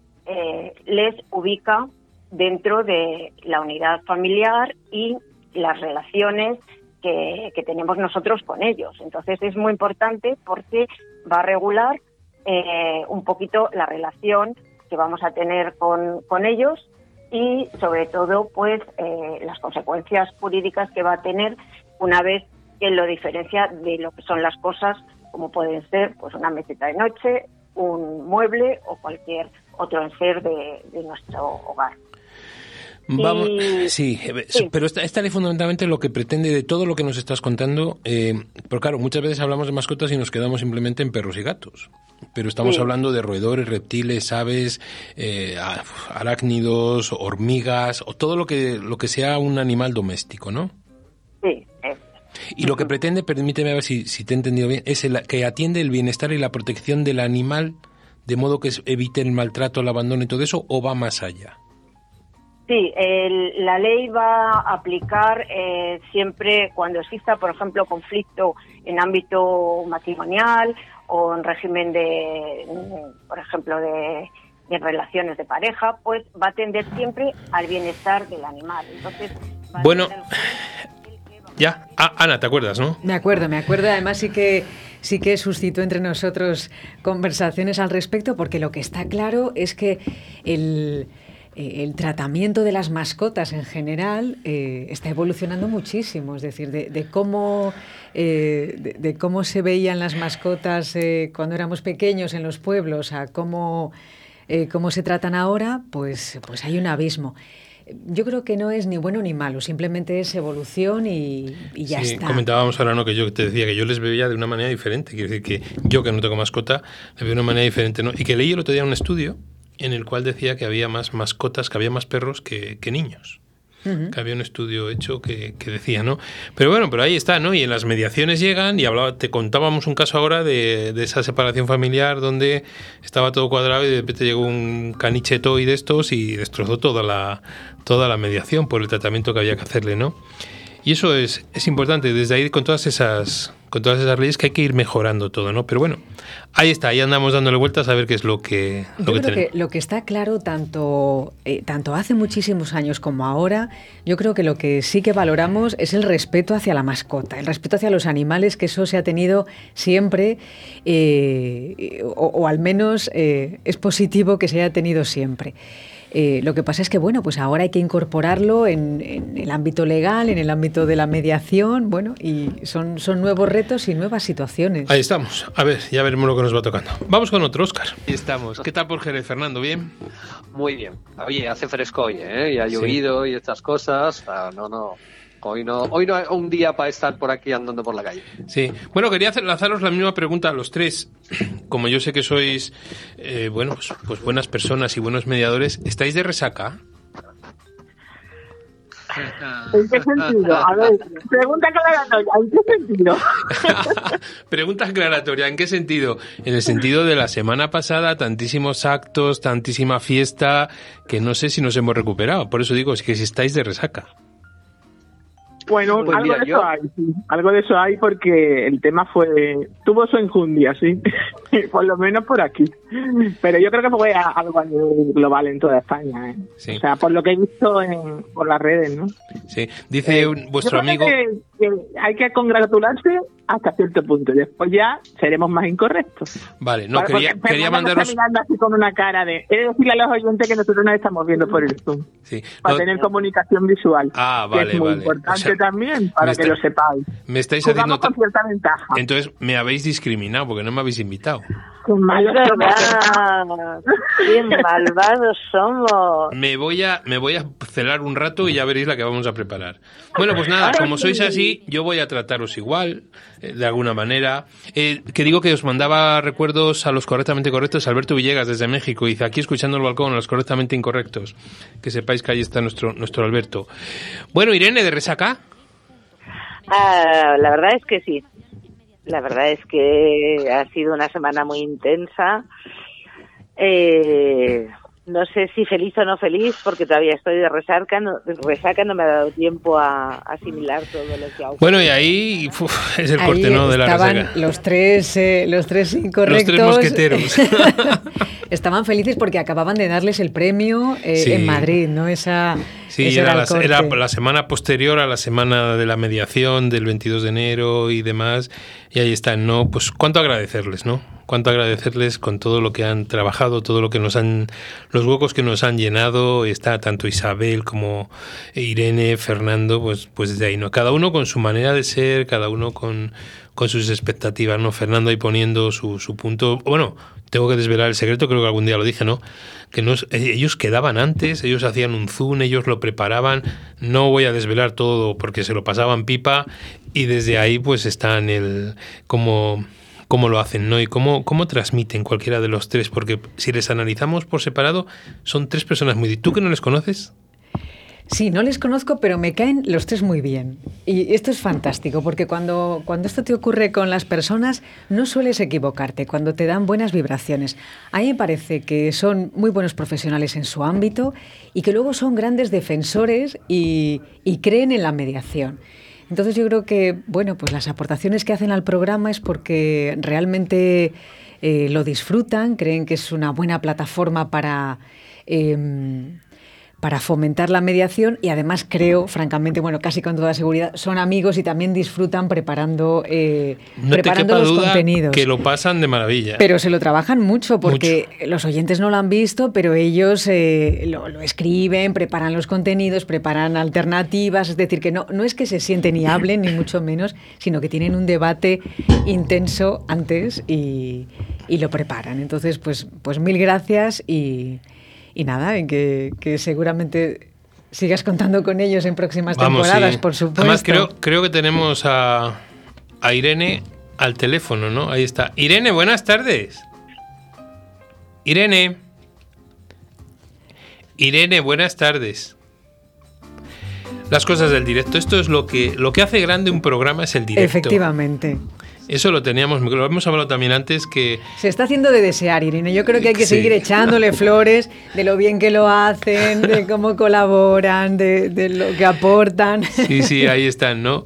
les ubica dentro de la unidad familiar y las relaciones que, que tenemos nosotros con ellos. Entonces es muy importante porque va a regular eh, un poquito la relación que vamos a tener con, con ellos y sobre todo pues eh, las consecuencias jurídicas que va a tener una vez que lo diferencia de lo que son las cosas como pueden ser pues una meseta de noche, un mueble o cualquier otro enser de, de nuestro hogar. Vamos, Y- sí, eh, sí. pero esta, esta ley fundamentalmente lo que pretende de todo lo que nos estás contando, eh, porque claro, muchas veces hablamos de mascotas y nos quedamos simplemente en perros y gatos, pero estamos Sí. hablando de roedores, reptiles, aves, eh, arácnidos, hormigas, o todo lo que, lo que sea un animal doméstico, ¿no? Sí, Y lo que pretende, permíteme a ver si, si te he entendido bien, es el, que atiende el bienestar y la protección del animal, de modo que evite el maltrato, el abandono y todo eso, o va más allá. Sí, el- la ley va a aplicar eh, siempre cuando exista, por ejemplo, conflicto en ámbito matrimonial o en régimen de, por ejemplo, de, de relaciones de pareja, pues va a atender siempre al bienestar del animal. Entonces, va a Bueno, Ya, Ah, Ana, ¿te acuerdas, no? Me acuerdo, me acuerdo. Además sí que sí que suscitó entre nosotros conversaciones al respecto, porque lo que está claro es que el, eh, el tratamiento de las mascotas en general eh, está evolucionando muchísimo. Es decir, de, de cómo eh, de, de cómo se veían las mascotas cuando éramos pequeños en los pueblos a cómo cómo se tratan ahora, pues pues hay un abismo. Yo creo que no es ni bueno ni malo, simplemente es evolución y, y ya sí, está. comentábamos ahora no que yo te decía que yo les veía de una manera diferente, quiero decir que yo que no tengo mascota, les veo de una manera diferente, ¿no? Y que leí el otro día un estudio en el cual decía que había más mascotas, que había más perros que, que niños. Que había un estudio hecho que, que decía, ¿no? Pero bueno, pero ahí está, ¿no? Y en las mediaciones llegan y hablaba, te contábamos un caso ahora de, de esa separación familiar donde estaba todo cuadrado y de repente llegó un caniche toy de estos y destrozó toda la, toda la mediación por el tratamiento que había que hacerle, ¿no? Y eso es, es importante, desde ahí con todas esas con todas esas leyes que hay que ir mejorando todo, ¿no? Pero bueno, ahí está, ahí andamos dándole vueltas a ver qué es lo que, lo Yo que creo tenemos. que lo que está claro tanto, eh, tanto hace muchísimos años como ahora, yo creo que lo que sí que valoramos es el respeto hacia la mascota, el respeto hacia los animales, que eso se ha tenido siempre, eh, o, o al menos eh, es positivo que se haya tenido siempre. Eh, lo que pasa es que, bueno, pues ahora hay que incorporarlo en, en el ámbito legal, en el ámbito de la mediación, bueno, y son, son nuevos retos y nuevas situaciones. Ahí estamos. A ver, ya veremos lo que nos va tocando. Vamos con otro, Oscar. Ahí estamos. ¿Qué tal por Jerez, Fernando? ¿Bien? Muy bien. Oye, hace fresco hoy, ¿eh? Y ha Sí. llovido y estas cosas. Ah, no, no. Hoy no, hoy no es un día para estar por aquí andando por la calle. Sí. Bueno, quería hacer, lanzaros la misma pregunta a los tres. Como yo sé que sois, eh, bueno, pues, pues buenas personas y buenos mediadores, ¿estáis de resaca? ¿En qué sentido? A ver, pregunta aclaratoria, ¿en qué sentido? Pregunta aclaratoria, ¿en qué sentido? En el sentido de la semana pasada, tantísimos actos, tantísima fiesta, que no sé si nos hemos recuperado. Por eso digo, es que si estáis de resaca. Bueno, Pues algo mira, de yo- eso hay. Algo de eso hay porque el tema fue... Tuvo su enjundia, sí. por lo menos por aquí. Pero yo creo que fue algo a nivel global en toda España, ¿eh? Sí. O sea, por lo que he visto en, por las redes, ¿no? Sí. Dice un- vuestro amigo... que- que hay que congratularse hasta cierto punto. Después ya seremos más incorrectos. Vale, no, quería, quería mandaros... está mirando así con una cara de... He de decirle a los oyentes que nosotros nos estamos viendo por el Zoom. Sí. Para No, tener comunicación visual. Ah, que vale, es muy vale. importante O sea, también, para que lo sepáis. me estáis Jugamos haciendo... con cierta ventaja. Entonces me habéis discriminado porque no me habéis invitado. Qué malvados somos. Me voy a me voy a celar un rato y ya veréis la que vamos a preparar. Bueno, pues nada, Ahora como sois sí. así, yo voy a trataros igual, eh, de alguna manera. Eh, que digo que os mandaba recuerdos a los correctamente correctos. Alberto Villegas desde México dice aquí escuchando el balcón a los correctamente incorrectos. Que sepáis que ahí está nuestro nuestro Alberto. Bueno, Irene de Resaca. Ah, la verdad es que sí. La verdad es que ha sido una semana muy intensa. Eh, no sé si feliz o no feliz, porque todavía estoy de resaca, no, resaca no me ha dado tiempo a asimilar todo lo que ha ocurrido. Bueno, y ahí uf, es el Ahí corte, ¿no? De la estaban resaca. los tres, eh, los tres incorrectos. mosqueteros. estaban felices porque acababan de darles el premio eh, Sí. en Madrid, ¿no? Esa, Sí, ese era el la, corte. era la semana posterior a la semana de la mediación del 22 de enero y demás. Y ahí están, ¿no? Pues cuánto agradecerles, ¿no? Cuánto agradecerles con todo lo que han trabajado, todo lo que nos han, los huecos que nos han llenado. Está tanto Isabel como Irene, Fernando, pues, pues desde ahí, ¿no? Cada uno con su manera de ser, cada uno con, con sus expectativas, ¿no? Fernando ahí poniendo su, su punto. Bueno, tengo que desvelar el secreto, creo que algún día lo dije, ¿no? Que eh, ellos quedaban antes, ellos hacían un zoom, ellos lo preparaban. No voy a desvelar todo porque se lo pasaban pipa y desde ahí pues está en el cómo, cómo lo hacen, ¿no? Y cómo, cómo transmiten cualquiera de los tres, porque si les analizamos por separado, son tres personas muy... ¿Tú que no les conoces? Sí, no les conozco, pero me caen los tres muy bien. Y esto es fantástico, porque cuando, cuando esto te ocurre con las personas, no sueles equivocarte, cuando te dan buenas vibraciones. A mí me parece que son muy buenos profesionales en su ámbito y que luego son grandes defensores y, creen en la mediación. Entonces yo creo que, bueno, pues las aportaciones que hacen al programa es porque realmente eh, lo disfrutan, creen que es una buena plataforma para... em, para fomentar la mediación y además creo, francamente, bueno, casi con toda seguridad, son amigos y también disfrutan preparando, eh, No te preparando quepa los duda contenidos. que lo pasan de maravilla. Pero se lo trabajan mucho porque los oyentes no lo han visto, pero ellos eh, lo, lo escriben, preparan los contenidos, preparan alternativas, es decir, que no, no es que se sienten y hablen, ni mucho menos, sino que tienen un debate intenso antes y, y lo preparan. Entonces, pues, pues mil gracias y, y nada, en que, que seguramente sigas contando con ellos en próximas Vamos, temporadas, sí. por supuesto. Además, creo, creo que tenemos a, a Irene al teléfono, ¿no? Ahí está. Irene, buenas tardes. Irene. Irene, buenas tardes. Las cosas del directo. Esto es lo que, lo que hace grande un programa, es el directo. Efectivamente. Eso lo teníamos, lo hemos hablado también antes que Se está haciendo de desear, Irene. Yo creo que hay que Sí. seguir echándole flores de lo bien que lo hacen, de cómo colaboran, de, de lo que aportan. Sí, sí, ahí están, ¿no?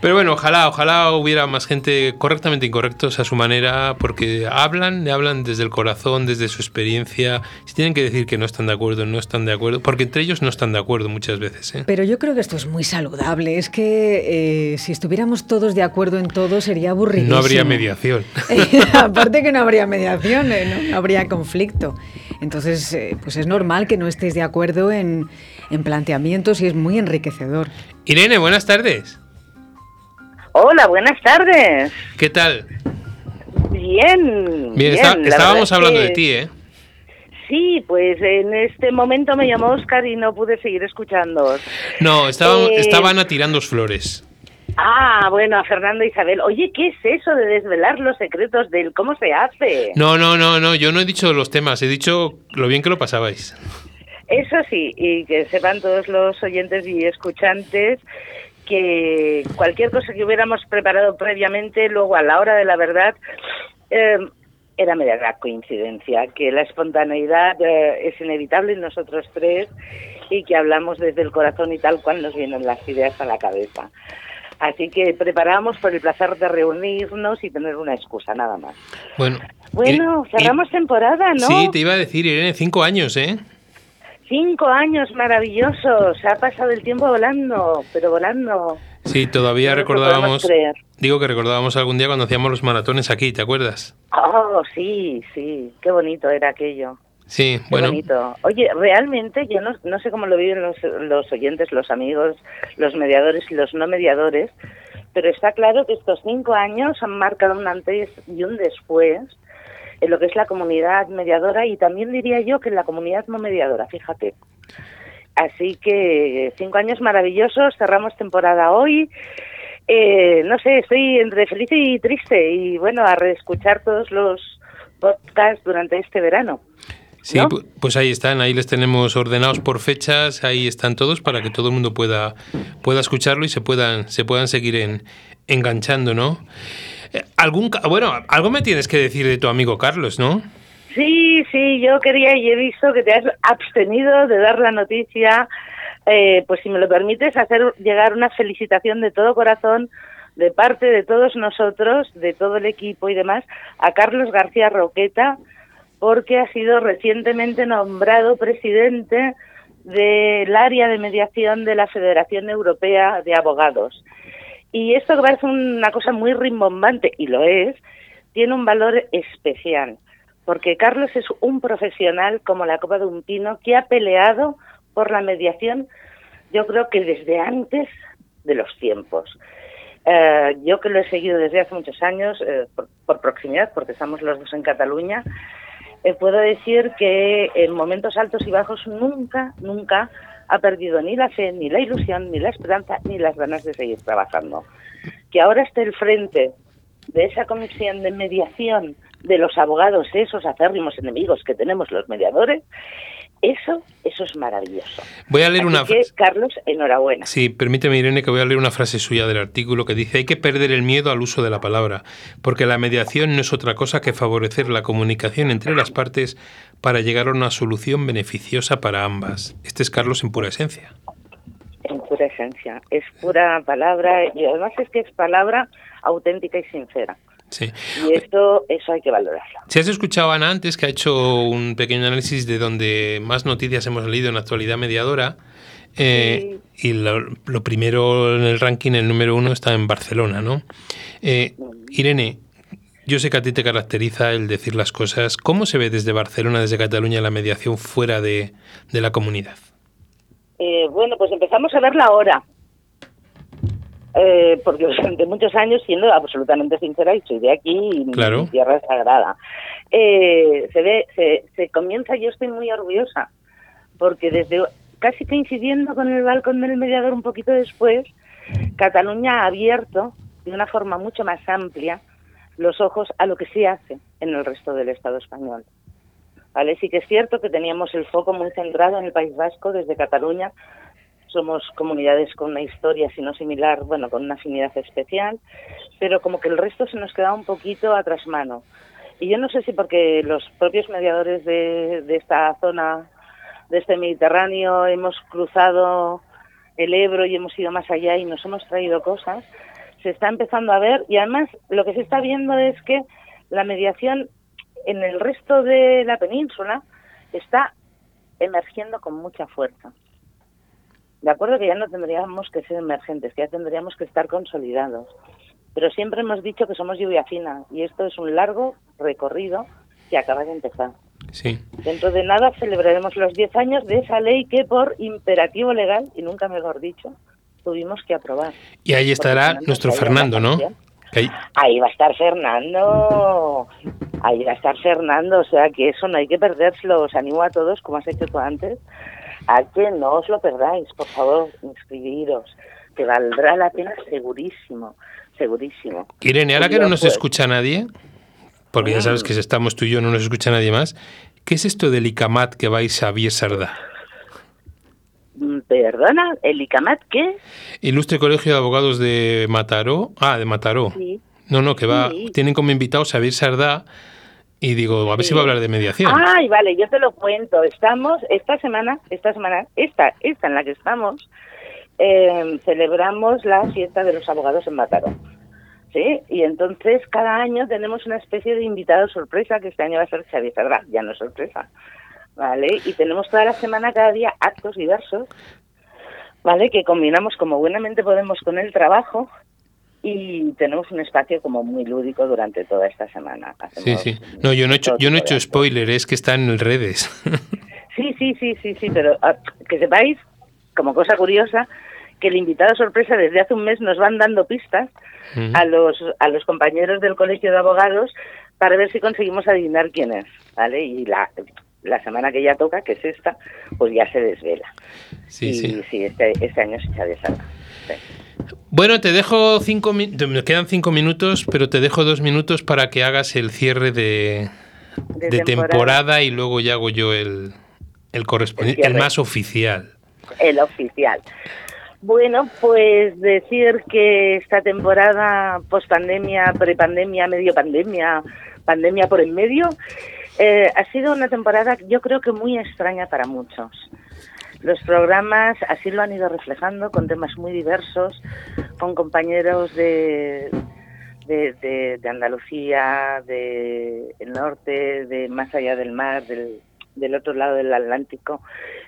Pero bueno, ojalá, ojalá hubiera más gente correctamente incorrectos a su manera, porque hablan, hablan desde el corazón, desde su experiencia. Si tienen que decir que no están de acuerdo, no están de acuerdo, porque entre ellos no están de acuerdo muchas veces, ¿eh? Pero yo creo que esto es muy saludable. Es que eh, si estuviéramos todos de acuerdo en todo sería aburridísimo. No habría mediación. Aparte que no habría mediación, eh, no, No habría conflicto. Entonces, eh, pues es normal que no estéis de acuerdo en, en planteamientos y es muy enriquecedor. Irene, buenas tardes. Hola, buenas tardes. ¿Qué tal? Bien. Bien, está- estábamos hablando es de ti, ¿eh? Sí, pues en este momento me llamó Oscar y no pude seguir escuchando. No, estaban, Eh, estaban a tirando flores. Ah, bueno, a Fernando e Isabel. Oye, ¿qué es eso de desvelar los secretos del cómo se hace? No, no, no, no, yo no he dicho los temas, he dicho lo bien que lo pasabais. Eso sí, y que sepan todos los oyentes y escuchantes que cualquier cosa que hubiéramos preparado previamente, luego a la hora de la verdad, eh, era media gran coincidencia, que la espontaneidad eh, es inevitable en nosotros tres y que hablamos desde el corazón y tal cual nos vienen las ideas a la cabeza. Así que preparamos por el placer de reunirnos y tener una excusa, nada más. Bueno. Bueno, cerramos temporada, ¿no? Sí, te iba a decir, Irene, cinco años, ¿eh? Cinco años maravillosos, ha pasado el tiempo volando, pero volando. Sí, todavía No recordábamos. Digo que recordábamos algún día cuando hacíamos los maratones aquí, ¿te acuerdas? Oh, sí, sí, qué bonito era aquello. Sí, bueno. bonito. Oye, realmente yo no, no sé cómo lo viven los, los oyentes, los amigos, los mediadores y los no mediadores, pero está claro que estos cinco años han marcado un antes y un después en lo que es la comunidad mediadora y también diría yo que en la comunidad no mediadora, fíjate. Así que cinco años maravillosos, cerramos temporada hoy. Eh, no sé, estoy entre feliz y triste y bueno, a reescuchar todos los podcasts durante este verano. Sí, pu- pues ahí están, ahí les tenemos ordenados por fechas, ahí están todos para que todo el mundo pueda, pueda escucharlo y se puedan, se puedan seguir en, enganchando, ¿no? Eh, Algún, bueno, algo me tienes que decir de tu amigo Carlos, ¿no? Sí, sí, yo quería y he visto que te has abstenido de dar la noticia. Eh, pues si me lo permites, hacer llegar una felicitación de todo corazón de parte de todos nosotros, de todo el equipo y demás, a Carlos García Roqueta, porque ha sido recientemente nombrado presidente del área de mediación de la Federación Europea de Abogados. Y esto que parece una cosa muy rimbombante, y lo es, tiene un valor especial, porque Carlos es un profesional como la copa de un pino que ha peleado por la mediación, yo creo que desde antes de los tiempos. Eh, yo que lo he seguido desde hace muchos años, eh, por, por, proximidad, porque estamos los dos en Cataluña, eh, puedo decir que en momentos altos y bajos nunca, nunca ha perdido ni la fe, ni la ilusión, ni la esperanza, ni las ganas de seguir trabajando. Que ahora esté el frente de esa comisión de mediación de los abogados, esos acérrimos enemigos que tenemos los mediadores, eso, eso es maravilloso. Voy a leer Así una que, Carlos, enhorabuena. Sí, permíteme, Irene, que voy a leer una frase suya del artículo que dice: Hay que perder el miedo al uso de la palabra, porque la mediación no es otra cosa que favorecer la comunicación entre las partes para llegar a una solución beneficiosa para ambas. Este es Carlos en pura esencia. En pura esencia. Es pura palabra y además es que es palabra auténtica y sincera. Sí. Y esto, eso hay que valorarlo. Si has escuchado a Ana antes, que ha hecho un pequeño análisis de donde más noticias hemos leído en la actualidad mediadora, eh, y lo, lo, primero en el ranking, el número uno, está en Barcelona, ¿no? Eh, Irene, yo sé que a ti te caracteriza el decir las cosas. ¿Cómo se ve desde Barcelona, desde Cataluña, la mediación fuera de, de la comunidad? Eh, bueno, pues empezamos a verla ahora. Eh, porque durante muchos años, siendo absolutamente sincera, y soy de aquí, y claro. mi tierra es sagrada, eh, se ve, se, se comienza, yo estoy muy orgullosa, porque desde casi coincidiendo con el balcón del mediador un poquito después, Cataluña ha abierto de una forma mucho más amplia los ojos a lo que sí hace en el resto del Estado español. ¿Vale? Sí que es cierto que teníamos el foco muy centrado en el País Vasco desde Cataluña. Somos comunidades con una historia, si no similar, bueno, con una afinidad especial, pero como que el resto se nos queda un poquito a trasmano. Y yo no sé si porque los propios mediadores de, de esta zona, de este Mediterráneo, hemos cruzado el Ebro y hemos ido más allá y nos hemos traído cosas, se está empezando a ver y además lo que se está viendo es que la mediación en el resto de la península está emergiendo con mucha fuerza. De acuerdo que ya no tendríamos que ser emergentes, que ya tendríamos que estar consolidados. Pero siempre hemos dicho que somos lluvia fina y esto es un largo recorrido que acaba de empezar. Sí. Dentro de nada celebraremos los 10 años de esa ley que por imperativo legal, y nunca mejor dicho, tuvimos que aprobar. Y ahí estará nuestro Fernando, ¿no? Ahí... ahí... va a estar Fernando, ahí va a estar Fernando, o sea que eso no hay que perdérselo, os animo a todos, como has hecho tú antes, a que no os lo perdáis, por favor, inscribiros, que valdrá la pena segurísimo, segurísimo. Irene, ahora que no nos escucha nadie, porque ya sabes que si estamos tú y yo no nos escucha nadie más, ¿qué es esto del ICAMAT que vais a Viesarda? Perdona, ¿el ICAMAT qué? Ilustre Colegio de Abogados de Mataró. Ah, de Mataró. Sí. No, no, que va. Sí. Tienen como invitados a Xavier Sardá y digo, a ver Sí. si va a hablar de mediación. Ay, vale, yo te lo cuento. Estamos, esta semana, esta semana, esta, esta en la que estamos, eh, celebramos la fiesta de los abogados en Mataró. ¿Sí? Y entonces cada año tenemos una especie de invitado sorpresa, que este año va a ser Xavier Sardá, ya no es sorpresa. ¿Vale? Y tenemos toda la semana, cada día, actos diversos, ¿vale? Que combinamos como buenamente podemos con el trabajo y tenemos un espacio como muy lúdico durante toda esta semana. Sí, Hacemos sí. No, yo no he hecho, yo no he hecho spoiler, es que está en redes. Sí, sí, sí, sí, sí, pero ah, que sepáis, como cosa curiosa, que el invitado sorpresa desde hace un mes nos van dando pistas a los a los compañeros del colegio de abogados para ver si conseguimos adivinar quién es, ¿vale? Y la, la semana que ya toca, que es esta, pues ya se desvela. Sí, y sí. sí, este, este año se echa de sala. Sí. Bueno, te dejo cinco minutos, me quedan cinco minutos, pero te dejo dos minutos para que hagas el cierre de, De de temporada. temporada. y luego ya hago yo el, el correspondiente, El el más oficial. el oficial. Bueno, pues decir que esta temporada post pandemia, prepandemia, medio pandemia, pandemia por en medio, Eh, ha sido una temporada, yo creo que muy extraña para muchos. Los programas así lo han ido reflejando con temas muy diversos, con compañeros de, de, de- de Andalucía, del norte, de más allá del mar, del, del otro lado del Atlántico.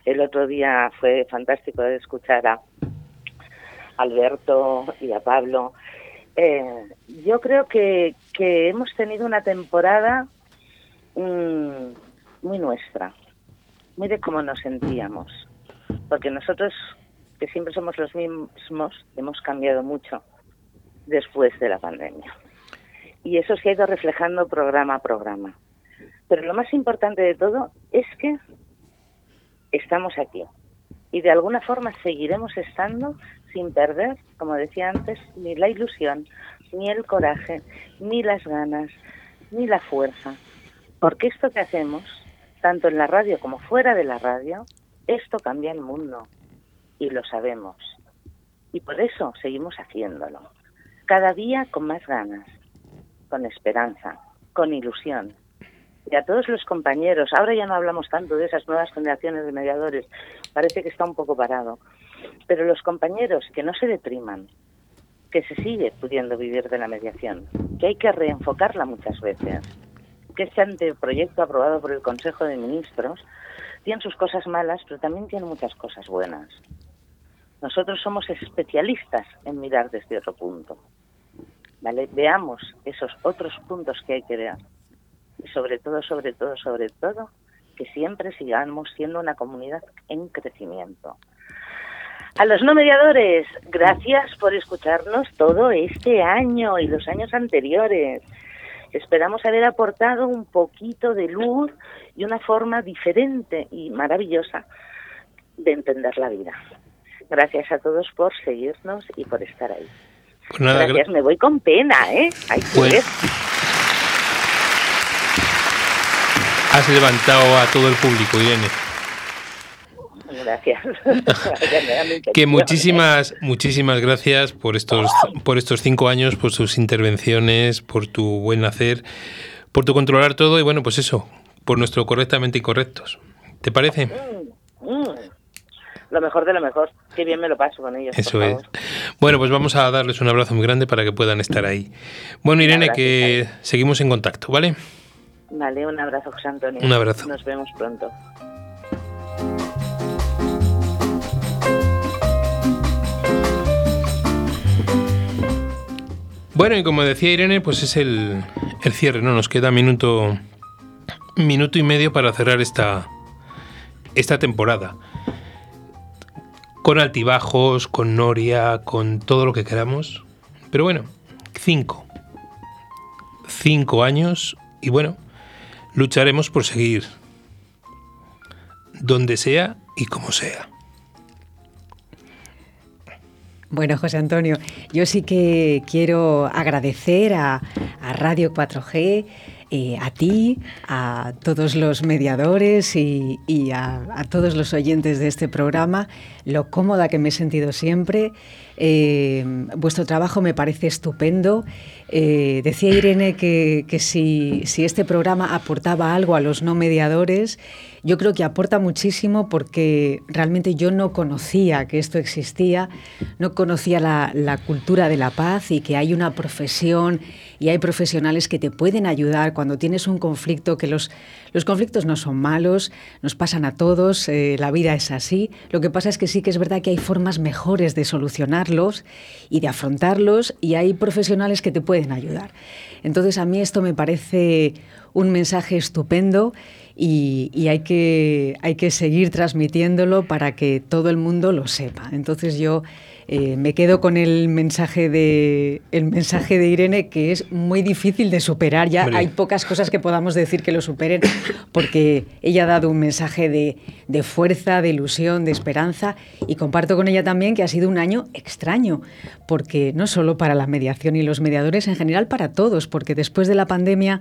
El otro día fue fantástico de escuchar a Alberto y a Pablo. Eh, yo creo que, que hemos tenido una temporada mm, muy nuestra, muy de cómo nos sentíamos, porque nosotros, que siempre somos los mismos, hemos cambiado mucho después de la pandemia. Y eso se ha ido reflejando programa a programa. Pero lo más importante de todo es que estamos aquí. Y de alguna forma seguiremos estando sin perder, como decía antes, ni la ilusión, ni el coraje, ni las ganas, ni la fuerza. Porque esto que hacemos, tanto en la radio como fuera de la radio, esto cambia el mundo. Y lo sabemos. Y por eso seguimos haciéndolo. Cada día con más ganas, con esperanza, con ilusión. Y a todos los compañeros, ahora ya no hablamos tanto de esas nuevas generaciones de mediadores, parece que está un poco parado, pero los compañeros que no se depriman, que se sigue pudiendo vivir de la mediación, que hay que reenfocarla muchas veces, que este anteproyecto aprobado por el Consejo de Ministros tiene sus cosas malas, pero también tiene muchas cosas buenas. Nosotros somos especialistas en mirar desde otro punto. ¿Vale? Veamos esos otros puntos que hay que ver. Y sobre todo, sobre todo, sobre todo, que siempre sigamos siendo una comunidad en crecimiento. A los no mediadores, gracias por escucharnos todo este año y los años anteriores. Esperamos haber aportado un poquito de luz y una forma diferente y maravillosa de entender la vida. Gracias a todos por seguirnos y por estar ahí. Pues nada, Gracias, me voy con pena, ¿eh? Ay, Bueno. pues, has levantado a todo el público, Irene. Gracias. Que muchísimas, muchísimas gracias por estos, por estos cinco años, por tus intervenciones, por tu buen hacer, por tu controlar todo y bueno, pues eso, por nuestro correctamente incorrectos. ¿Te parece? Mm. Lo mejor de lo mejor. Qué bien me lo paso con ellos. Eso por es. Bueno, pues vamos a darles un abrazo muy grande para que puedan estar ahí. Bueno, Irene, que seguimos en contacto, ¿vale? Vale, un abrazo, José Antonio. Un abrazo. Nos vemos pronto. Bueno, y como decía Irene, pues es el, el cierre, ¿no? Nos queda minuto, minuto y medio para cerrar esta, esta temporada. Con altibajos, con noria, con todo lo que queramos. Pero bueno, cinco. Cinco años y bueno, lucharemos por seguir. Donde sea y como sea. Bueno, José Antonio, yo sí que quiero agradecer a, Radio 4G, eh, a ti, a todos los mediadores y, y a, a todos los oyentes de este programa, lo cómoda que me he sentido siempre. Eh, vuestro trabajo me parece estupendo. Eh, decía Irene que, que si, si este programa aportaba algo a los no mediadores, yo creo que aporta muchísimo porque realmente yo no conocía que esto existía, no conocía la, la cultura de la paz y que hay una profesión y hay profesionales que te pueden ayudar cuando tienes un conflicto, que los, los conflictos no son malos, nos pasan a todos, eh, la vida es así. Lo que pasa es que sí que es verdad que hay formas mejores de y de afrontarlos y hay profesionales que te pueden ayudar. Entonces a mí esto me parece un mensaje estupendo y, y hay, que, hay que seguir transmitiéndolo para que todo el mundo lo sepa. Entonces yo eh, me quedo con el mensaje, de, el mensaje de Irene, que es muy difícil de superar. Ya hay pocas cosas que podamos decir que lo superen, porque ella ha dado un mensaje de, de fuerza, de ilusión, de esperanza, y comparto con ella también que ha sido un año extraño, porque no solo para la mediación y los mediadores, en general para todos, porque después de la pandemia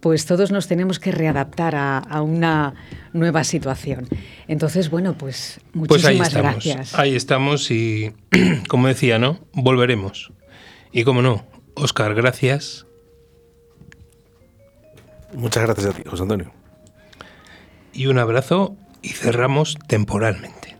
pues todos nos tenemos que readaptar a, a una nueva situación. Entonces, bueno, pues Pues ahí muchísimas estamos. gracias. Ahí estamos y, como decía, ¿no? Volveremos. Y como no, Oscar, gracias. Muchas gracias a ti, José Antonio. y un abrazo y cerramos temporalmente.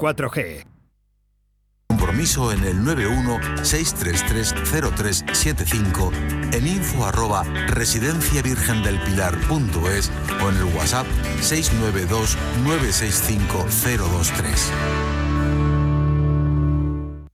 4G. Compromiso en el 91-633-0375, en info arroba residenciavirgendelpilar.es o en el WhatsApp 692-965-023.